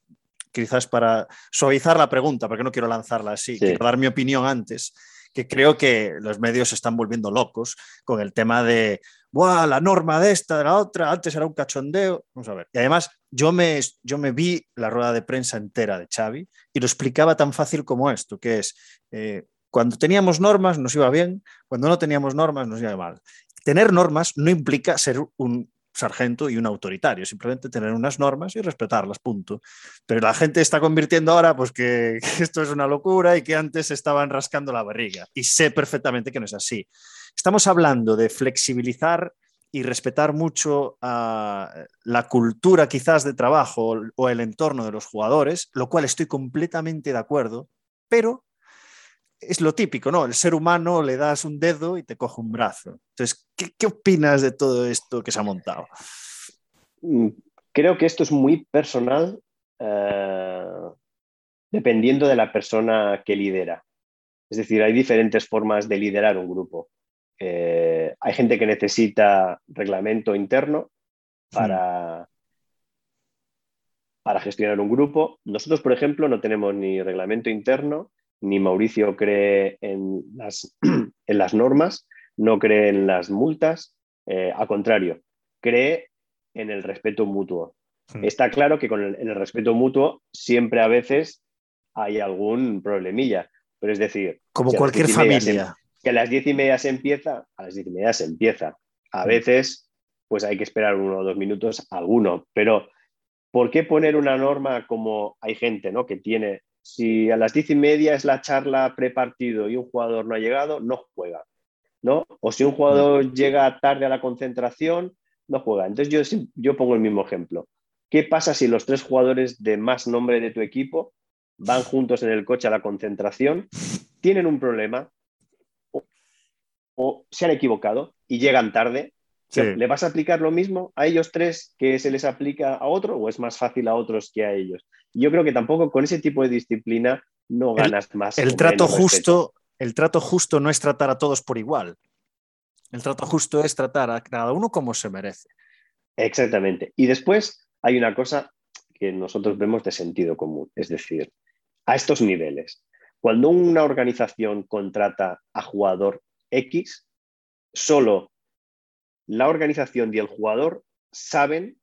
[SPEAKER 1] quizás para suavizar la pregunta, porque no quiero lanzarla así, quiero dar mi opinión antes, que creo que los medios se están volviendo locos con el tema de Buah, la norma de esta, de la otra, antes era un cachondeo. Vamos a ver. Y además, yo me, yo me vi la rueda de prensa entera de Xavi y lo explicaba tan fácil como esto, que es, eh, cuando teníamos normas nos iba bien, cuando no teníamos normas nos iba mal. Tener normas no implica ser un sargento y un autoritario, simplemente tener unas normas y respetarlas, punto. Pero la gente está convirtiendo ahora pues que, <laughs> esto es una locura y que antes estaban rascando la barriga y sé perfectamente que no es así. Estamos hablando de flexibilizar y respetar mucho la cultura quizás de trabajo o el entorno de los jugadores, lo cual estoy completamente de acuerdo, pero es lo típico, ¿no? El ser humano le das un dedo y te coge un brazo. Entonces, ¿qué, opinas de todo esto que se ha montado?
[SPEAKER 2] Mm, creo que esto es muy personal eh, dependiendo de la persona que lidera. Es decir, hay diferentes formas de liderar un grupo. Eh, hay gente que necesita reglamento interno para, para gestionar un grupo. Nosotros, por ejemplo, no tenemos ni reglamento interno, ni Mauricio cree en las, <clears throat> en las normas, no cree en las multas, eh, al contrario, cree en el respeto mutuo. Hmm. Está claro que con el, el respeto mutuo siempre a veces hay algún problemilla, pero es decir...
[SPEAKER 1] Como cualquier familia.
[SPEAKER 2] Que a las diez y media se empieza, a las diez y media se empieza. A veces, pues hay que esperar uno o dos minutos, alguno, pero ¿por qué poner una norma como hay gente ¿no? que tiene, si a las diez y media es la charla prepartido y un jugador no ha llegado, no juega, ¿no? O si un jugador llega tarde a la concentración, no juega. Entonces yo, yo pongo el mismo ejemplo. ¿Qué pasa si los tres jugadores de más nombre de tu equipo van juntos en el coche a la concentración, tienen un problema o, se han equivocado y llegan tarde? ¿Le vas a aplicar lo mismo a ellos tres que se les aplica a otro o es más fácil a otros que a ellos? Yo creo que tampoco con ese tipo de disciplina no ganas más.
[SPEAKER 1] El trato justo, el trato justo no es tratar a todos por igual. El trato justo es tratar a cada uno como se merece.
[SPEAKER 2] Exactamente. Y después hay una cosa que nosotros vemos de sentido común, es decir, a estos niveles, cuando una organización contrata a jugador X, solo la organización y el jugador saben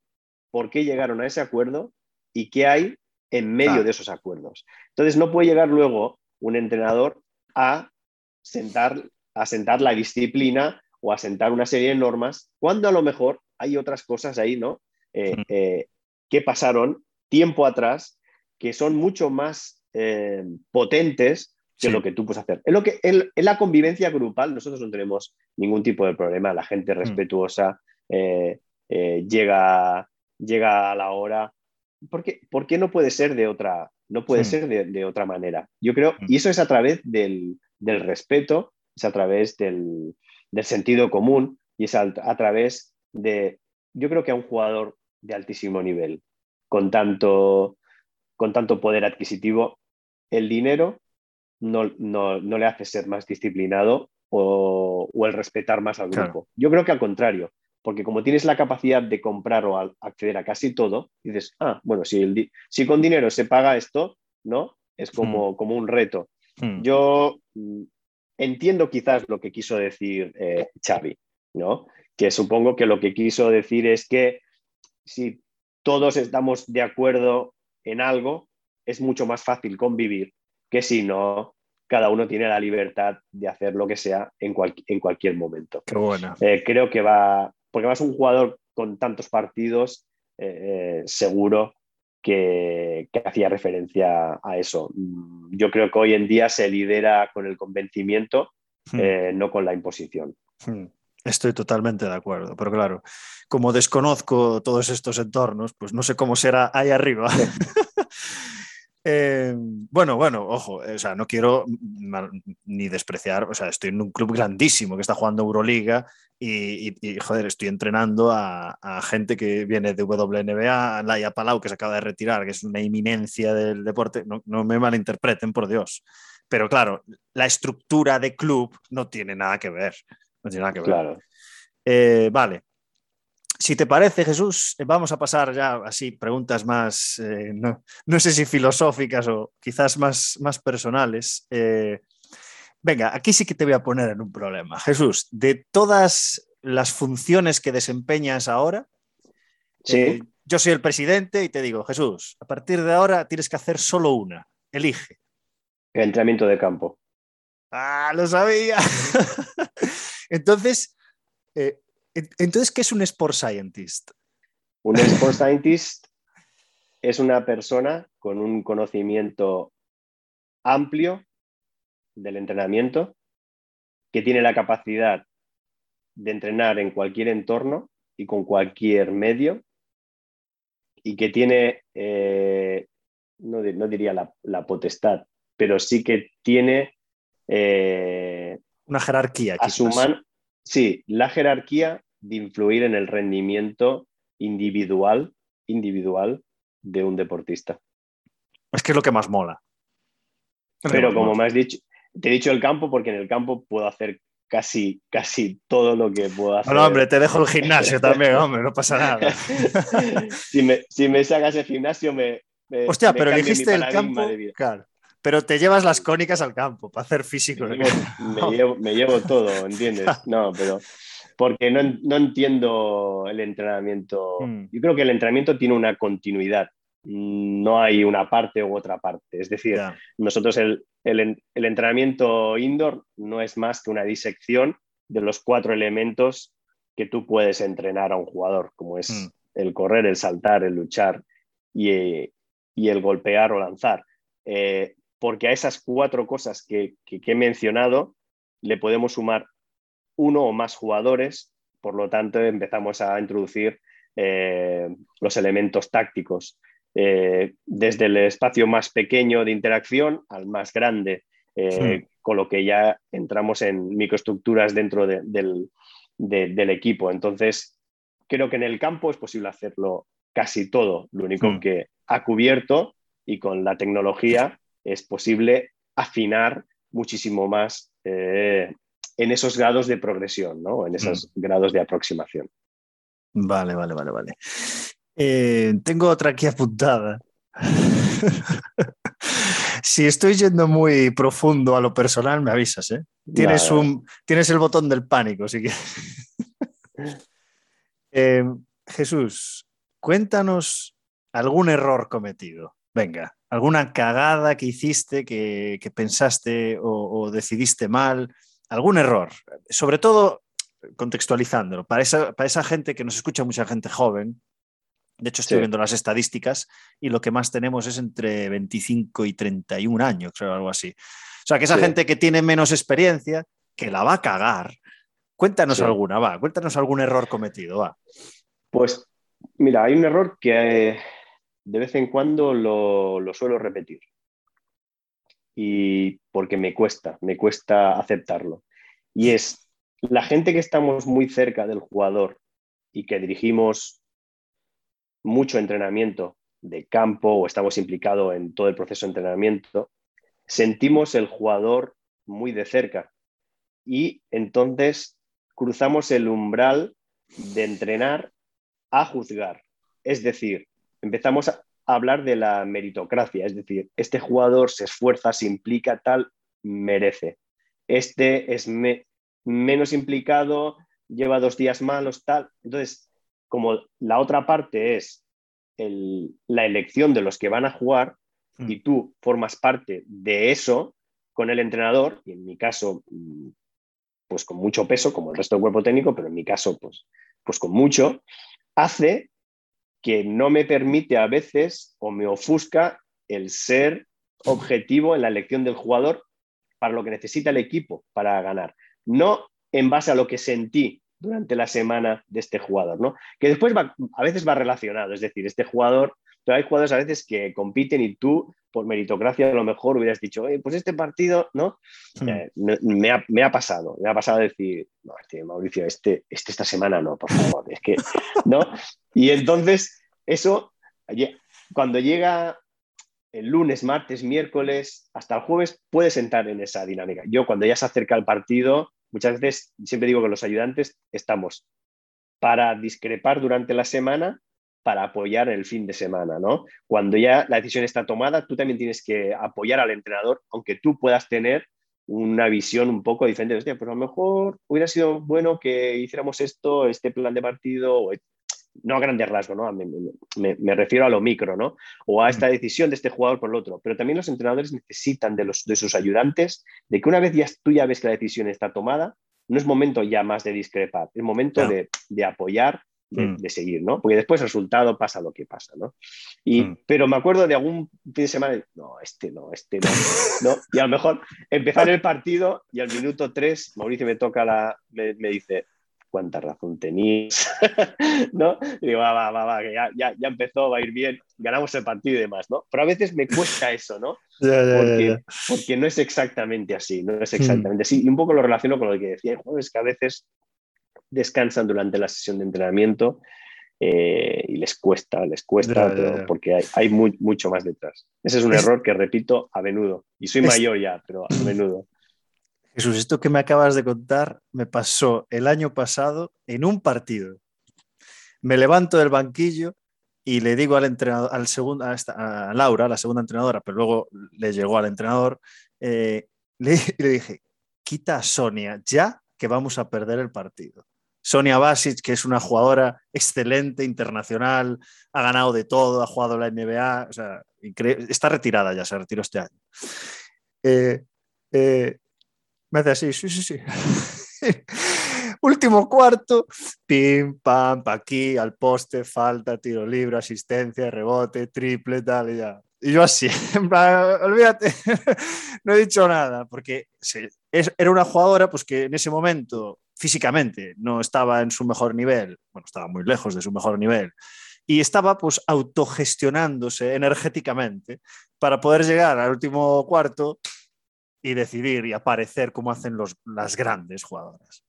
[SPEAKER 2] por qué llegaron a ese acuerdo y qué hay en medio de esos acuerdos. Entonces no puede llegar luego un entrenador a sentar, a sentar la disciplina o a sentar una serie de normas, cuando a lo mejor hay otras cosas ahí, ¿no? Eh, eh, que pasaron tiempo atrás que son mucho más eh, potentes que lo que tú puedes hacer. En, lo que, en, la convivencia grupal nosotros no tenemos ningún tipo de problema, la gente mm. respetuosa llega, llega a la hora. ¿Por qué, ¿Por qué no puede ser de otra, no puede ser de, otra manera? Yo creo, mm. y eso es a través del, del respeto, es a través del, del sentido común y es a, través de, yo creo que a un jugador de altísimo nivel, con tanto, con tanto poder adquisitivo, el dinero no, no, no le hace ser más disciplinado o, o el respetar más al grupo. Yo creo que al contrario, porque como tienes la capacidad de comprar o acceder a casi todo, dices, ah, bueno, si, el si con dinero se paga esto, ¿no? Es como, hmm. como un reto. Hmm. Yo mm, entiendo quizás lo que quiso decir eh, Xavi, ¿no? Que supongo que lo que quiso decir es que si todos estamos de acuerdo en algo, es mucho más fácil convivir que si no, cada uno tiene la libertad de hacer lo que sea en, en cualquier momento.
[SPEAKER 1] Qué bueno.
[SPEAKER 2] Eh, creo que va, porque vas un jugador con tantos partidos, eh, seguro que, hacía referencia a eso. Mm, yo creo que hoy en día se lidera con el convencimiento, hmm. eh, no con la imposición.
[SPEAKER 1] Hmm. Estoy totalmente de acuerdo, pero claro, como desconozco todos estos entornos, pues no sé cómo será ahí arriba. <laughs> Eh, bueno, bueno, ojo, eh, o sea, no quiero ni despreciar, o sea, estoy en un club grandísimo que está jugando Euroliga y, joder, estoy entrenando a, gente que viene de WNBA, Laia Palau, que se acaba de retirar, que es una eminencia del deporte, no, me malinterpreten, por Dios. Pero claro, la estructura de club no tiene nada que ver. No tiene nada que ver.
[SPEAKER 2] Claro.
[SPEAKER 1] Eh, vale, si te parece, Jesús, eh, vamos a pasar ya así preguntas más, eh, no, sé si filosóficas o quizás más, más personales. Eh, venga, aquí sí que te voy a poner en un problema. Jesús, de todas las funciones que desempeñas ahora, yo soy el presidente y te digo, Jesús, a partir de ahora tienes que hacer solo una. Elige.
[SPEAKER 2] El entrenamiento de campo.
[SPEAKER 1] Ah, lo sabía. <laughs> Entonces, entonces, ¿qué es un Sport Scientist?
[SPEAKER 2] Un Sport Scientist es una persona con un conocimiento amplio del entrenamiento, que tiene la capacidad de entrenar en cualquier entorno y con cualquier medio, y que tiene, eh, no, diría la, potestad, pero sí que tiene...
[SPEAKER 1] Eh, una jerarquía.
[SPEAKER 2] A su sí, la jerarquía de influir en el rendimiento individual, individual de un deportista.
[SPEAKER 1] Es que es lo que más mola.
[SPEAKER 2] Pero como me has dicho, te he dicho el campo porque en el campo puedo hacer casi, casi todo lo que puedo hacer.
[SPEAKER 1] No, hombre, te dejo el gimnasio también, <laughs> hombre, no pasa nada. <laughs>
[SPEAKER 2] si, me, si me sacas el gimnasio, me.
[SPEAKER 1] Hostia, pero elegiste el campo. Claro. Pero te llevas las cónicas al campo para hacer físico.
[SPEAKER 2] Me, llevo, me llevo, todo, ¿entiendes? <laughs> No, pero porque no, no entiendo el entrenamiento. Hmm. Yo creo que el entrenamiento tiene una continuidad no hay una parte u otra parte. Es decir, nosotros el, entrenamiento indoor no es más que una disección de los cuatro elementos que tú puedes entrenar a un jugador, como es mm. el correr, el saltar, el luchar y, el golpear o lanzar. Eh, porque a esas cuatro cosas que, he mencionado le podemos sumar uno o más jugadores, por lo tanto empezamos a introducir eh, los elementos tácticos. Eh, desde el espacio más pequeño de interacción al más grande, eh, con lo que ya entramos en microestructuras dentro del, equipo. Entonces, creo que en el campo es posible hacerlo casi todo. Lo único que ha cubierto y con la tecnología es posible afinar muchísimo más eh, en esos grados de progresión, ¿no? en esos hmm. grados de aproximación.
[SPEAKER 1] Vale, vale, vale, vale. Eh, tengo otra aquí apuntada. <laughs> si estoy yendo muy profundo a lo personal, me avisas, ¿eh? Tienes, un, tienes el botón del pánico, así que... <laughs> Eh, Jesús, cuéntanos algún error cometido. Venga, alguna cagada que hiciste, que, pensaste o, decidiste mal, algún error. Sobre todo contextualizándolo, para esa, para esa gente que nos escucha mucha gente joven, de hecho, estoy viendo las estadísticas y lo que más tenemos es entre 25 y 31 años, creo, algo así. O sea, que esa gente que tiene menos experiencia, que la va a cagar. Cuéntanos alguna, va, cuéntanos algún error cometido, va.
[SPEAKER 2] Pues, mira, hay un error que de vez en cuando lo, lo suelo repetir. Y porque me cuesta, me cuesta aceptarlo. Y es la gente que estamos muy cerca del jugador y que dirigimos mucho entrenamiento de campo o estamos implicados en todo el proceso de entrenamiento, sentimos el jugador muy de cerca y entonces cruzamos el umbral de entrenar a juzgar. Es decir, empezamos a hablar de la meritocracia, es decir, este jugador se esfuerza, se implica, tal, merece. Este es menos implicado, lleva dos días malos, tal. Entonces, como la otra parte es la elección de los que van a jugar mm. y tú formas parte de eso con el entrenador, y en mi caso, mm, pues con mucho peso, como el resto del cuerpo técnico, pero en mi caso, pues, pues con mucho, hace que no me permite a veces o me ofusca el ser objetivo en la elección del jugador para lo que necesita el equipo para ganar. No en base a lo que sentí durante la semana de este jugador, ¿no? Que después a veces va relacionado, es decir, este jugador, pero hay jugadores a veces que compiten y tú, por meritocracia, a lo mejor hubieras dicho, pues este partido, ¿no? Hmm. Eh, me, ha, pasado, me ha pasado decir, no, este, Mauricio, este, este esta semana no, por favor, es que, ¿no? Y entonces, eso, cuando llega el lunes, martes, miércoles, hasta el jueves, puedes entrar en esa dinámica. Yo, cuando ya se acerca el partido, muchas veces siempre digo que los ayudantes estamos para discrepar durante la semana, para apoyar el fin de semana, ¿no? Cuando ya la decisión está tomada, tú también tienes que apoyar al entrenador, aunque tú puedas tener una visión un poco diferente. Hostia, pues a lo mejor hubiera sido bueno que hiciéramos esto, este plan de partido, no a grandes rasgos, ¿no? Me, refiero a lo micro, ¿no? O a esta decisión de este jugador por el otro. Pero también los entrenadores necesitan de, los, de sus ayudantes de que una vez ya tú ya ves que la decisión está tomada, no es momento ya más de discrepar, es momento de, apoyar, mm. de, seguir, ¿no? Porque después el resultado pasa lo que pasa, ¿no? Y, mm. Pero me acuerdo de algún fin de semana, no, este no, este no, ¿no? <laughs> Y a lo mejor empezar el partido y al minuto 3 Mauricio me toca la, me dice, cuánta razón tenéis, <laughs> ¿no? Y digo, va, va, va, va que ya, ya, ya, empezó, va a ir bien, ganamos el partido y demás, ¿no? Pero a veces me cuesta eso, ¿no? <laughs> porque, porque, no es exactamente así, no es hmm. exactamente así. Y un poco lo relaciono con lo que decía, es que a veces descansan durante la sesión de entrenamiento eh, y les cuesta, les cuesta, porque hay, mucho más detrás. Ese es un error que repito a menudo. Y soy mayor ya, pero a menudo. <clears throat>
[SPEAKER 1] Jesús, esto que me acabas de contar me pasó el año pasado en un partido. Me levanto del banquillo y le digo al entrenador, al segundo, a, Laura, la segunda entrenadora, pero luego le llegó al entrenador, eh, le, <laughs> le dije, quita a Sonia ya que vamos a perder el partido. Sonia Basic, que es una jugadora excelente, internacional, ha ganado de todo, ha jugado la NBA, está retirada ya, se retiró este año. Eh, eh, me hace así, sí, sí, sí. <laughs> Último cuarto, pim, pam, pa aquí, al poste, falta, tiro libre, asistencia, rebote, triple, tal, y ya. Y yo así, <laughs> olvídate, <laughs> no he dicho nada, porque era una jugadora pues, que en ese momento físicamente no estaba en su mejor nivel, bueno, estaba muy lejos de su mejor nivel, y estaba pues autogestionándose energéticamente para poder llegar al último cuarto y decidir y aparecer como hacen los, las grandes jugadoras.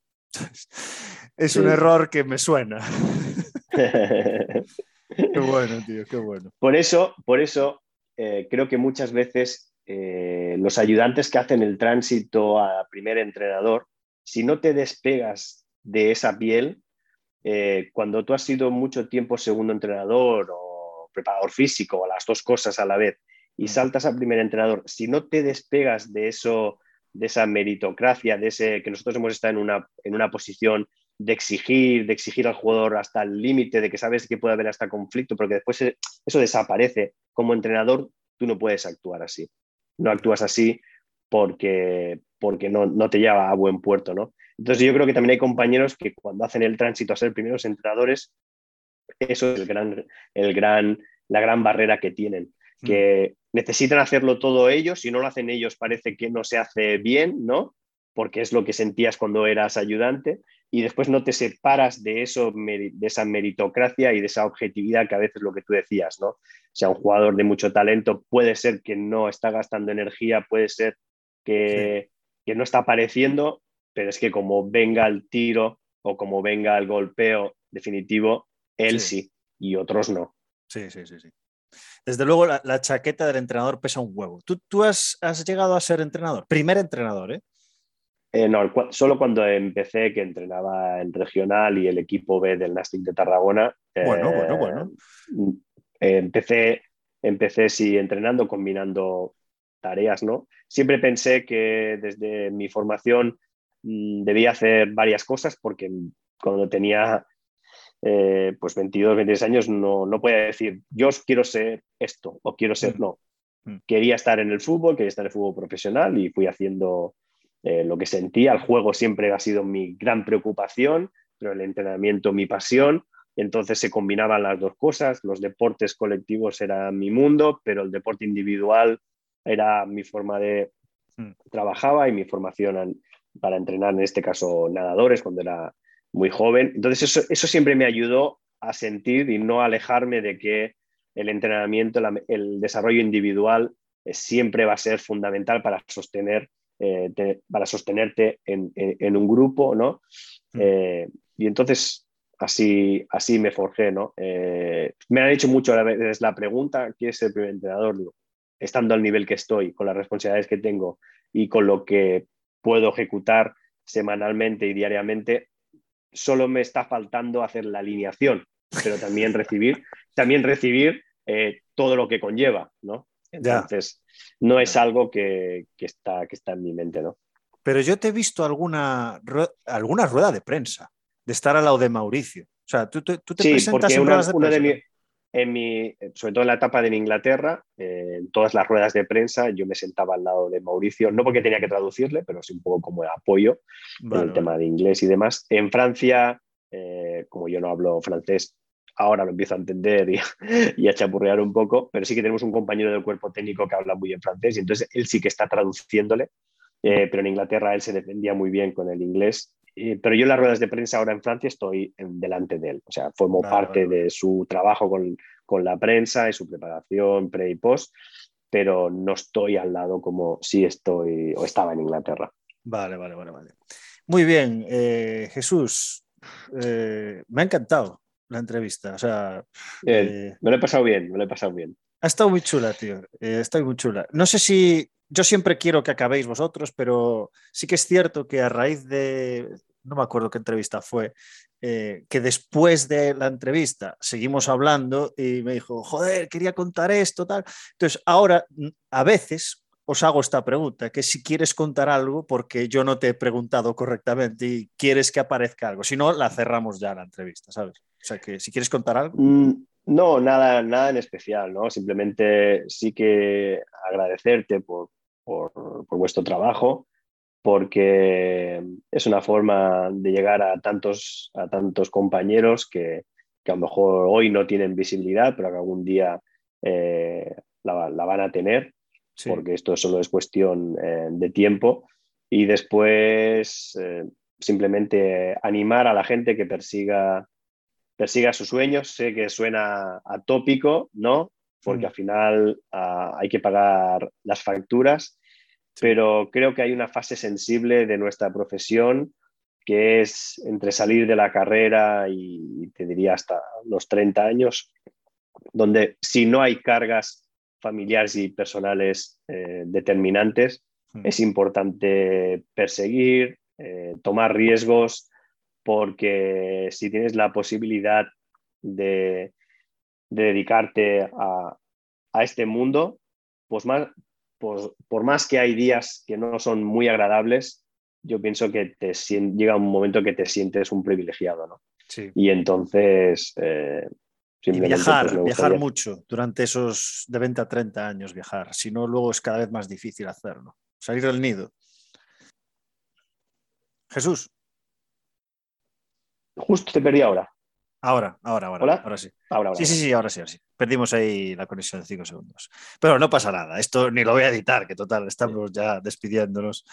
[SPEAKER 1] es un error que me suena. <laughs> qué bueno, tío, qué bueno.
[SPEAKER 2] Por eso, por eso eh, creo que muchas veces eh, los ayudantes que hacen el tránsito a primer entrenador si no te despegas de esa piel, eh, cuando tú has sido mucho tiempo segundo entrenador o preparador físico o las dos cosas a la vez y mm. saltas a primer entrenador, si no te despegas de eso, de esa meritocracia, de ese que nosotros hemos estado en una, en una posición de exigir, de exigir al jugador hasta el límite, de que sabes que puede haber hasta conflicto, porque después eso desaparece. Como entrenador, tú no puedes actuar así. No actúas así porque, porque no, no, te lleva a buen puerto, ¿no? Entonces yo creo que también hay compañeros que cuando hacen el tránsito a ser primeros entrenadores, eso es el gran, el gran, la gran barrera que tienen, mm. que necesitan hacerlo todo ellos, si no lo hacen ellos parece que no se hace bien, ¿no? Porque es lo que sentías cuando eras ayudante y después no te separas de eso, de esa meritocracia y de esa objetividad que a veces lo que tú decías, ¿no? O sea, un jugador de mucho talento puede ser que no está gastando energía, puede ser que, no está apareciendo, pero es que como venga el tiro o como venga el golpeo definitivo, él sí, y otros no.
[SPEAKER 1] Sí, sí, sí, sí. Desde luego, la, chaqueta del entrenador pesa un huevo. ¿Tú, tú has, llegado a ser entrenador? Primer entrenador, ¿eh?
[SPEAKER 2] eh no, solo cuando empecé, que entrenaba en regional y el equipo B del Nastic de Tarragona.
[SPEAKER 1] Bueno, bueno, bueno.
[SPEAKER 2] Eh, empecé, empecé, sí, entrenando, combinando tareas, ¿no? Siempre pensé que desde mi formación mm, debía hacer varias cosas porque cuando tenía eh, pues 22, 23 años no, no podía decir yo quiero ser esto o quiero ser mm. no. Mm. Quería estar en el fútbol, quería estar en el fútbol profesional y fui haciendo eh, lo que sentía. El juego siempre ha sido mi gran preocupación, pero el entrenamiento mi pasión. Entonces se combinaban las dos cosas. Los deportes colectivos era mi mundo, pero el deporte individual era mi forma de hmm. trabajaba y mi formación para entrenar, en este caso, nadadores cuando era muy joven. Entonces, eso, siempre me ayudó a sentir y no alejarme de que el entrenamiento, el desarrollo individual eh, siempre va a ser fundamental para sostener, eh, para sostenerte en, un grupo, ¿no? Hmm. Eh, y entonces, así, así me forjé, ¿no? me han hecho mucho veces la pregunta, ¿quién es el primer entrenador? Estando al nivel que estoy, con las responsabilidades que tengo y con lo que puedo ejecutar semanalmente y diariamente, solo me está faltando hacer la alineación, pero también recibir, también recibir eh, todo lo que conlleva, ¿no? Entonces, no es algo que, está, que está en mi mente, ¿no?
[SPEAKER 1] Pero yo te he visto alguna, alguna rueda de prensa de estar al lado de Mauricio. O sea, tú, te presentas en ruedas de
[SPEAKER 2] en mi, sobre todo en la etapa de Inglaterra, eh, en todas las ruedas de prensa, yo me sentaba al lado de Mauricio, no porque tenía que traducirle, pero sí un poco como apoyo en el tema de inglés y demás. En Francia, eh, como yo no hablo francés, ahora lo empiezo a entender y, <laughs> a chapurrear un poco, pero sí que tenemos un compañero del cuerpo técnico que habla muy bien francés y entonces él sí que está traduciéndole, eh, pero en Inglaterra él se defendía muy bien con el inglés pero yo en las ruedas de prensa ahora en Francia estoy delante de él, o sea, formo parte de su trabajo con, con, la prensa y su preparación pre y post, pero no estoy al lado como si estoy o estaba en Inglaterra.
[SPEAKER 1] Vale, vale, vale, vale. Muy bien, eh, Jesús, eh, me ha encantado. la entrevista. O sea,
[SPEAKER 2] eh, me lo he pasado bien, me lo he pasado bien.
[SPEAKER 1] Ha estado muy chula, tío. Eh, está muy chula. No sé si yo siempre quiero que acabéis vosotros, pero sí que es cierto que a raíz de, no me acuerdo qué entrevista fue, eh, que después de la entrevista seguimos hablando y me dijo, joder, quería contar esto, tal. Entonces, ahora a veces os hago esta pregunta, que si quieres contar algo porque yo no te he preguntado correctamente y quieres que aparezca algo, si no, la cerramos ya la entrevista, ¿sabes? O sea, que si quieres contar algo.
[SPEAKER 2] Mm, no, nada, nada en especial, ¿no? Simplemente sí que agradecerte por, por, vuestro trabajo, porque es una forma de llegar a tantos, a tantos compañeros que, que a lo mejor hoy no tienen visibilidad, pero que algún día eh, la, van a tener, porque esto solo es cuestión eh, de tiempo. Y después eh, simplemente animar a la gente que persiga, persiga sus sueños. Sé que suena atópico, ¿no? porque mm. al final ah, hay que pagar las facturas, pero creo que hay una fase sensible de nuestra profesión que es entre salir de la carrera y te diría hasta los 30 años, donde si no hay cargas familiares y personales eh, determinantes, mm. es importante perseguir, eh, tomar riesgos, porque si tienes la posibilidad de, de dedicarte a, este mundo, pues más, por más que hay días que no son muy agradables, yo pienso que te, llega un momento que te sientes un privilegiado, ¿no?
[SPEAKER 1] Sí.
[SPEAKER 2] Y entonces... Eh,
[SPEAKER 1] y viajar, pues, viajar mucho durante esos de 20 a 30 años, viajar. Si no, luego es cada vez más difícil hacerlo. Salir del nido. Jesús.
[SPEAKER 2] Justo te perdí ahora.
[SPEAKER 1] Ahora, ahora, ahora. Ahora sí. sí, sí, sí, ahora sí, ahora sí. Perdimos ahí la conexión de cinco segundos. Pero no pasa nada, esto ni lo voy a editar, que total, estamos ya despidiéndonos.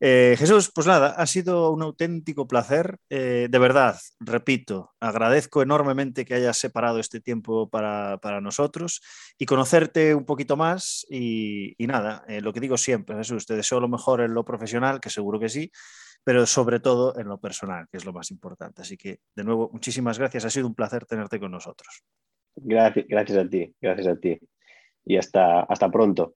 [SPEAKER 1] Eh, Jesús, pues nada, ha sido un auténtico placer. Eh, de verdad, repito, agradezco enormemente que hayas separado este tiempo para, nosotros y conocerte un poquito más. Y, nada, eh, lo que digo siempre, Jesús, te deseo lo mejor en lo profesional, que seguro que sí, pero sobre todo en lo personal, que es lo más importante. Así que, de nuevo, muchísimas gracias. Ha sido un placer tenerte con nosotros.
[SPEAKER 2] Gracias, gracias a ti, gracias a ti. Y hasta, hasta pronto.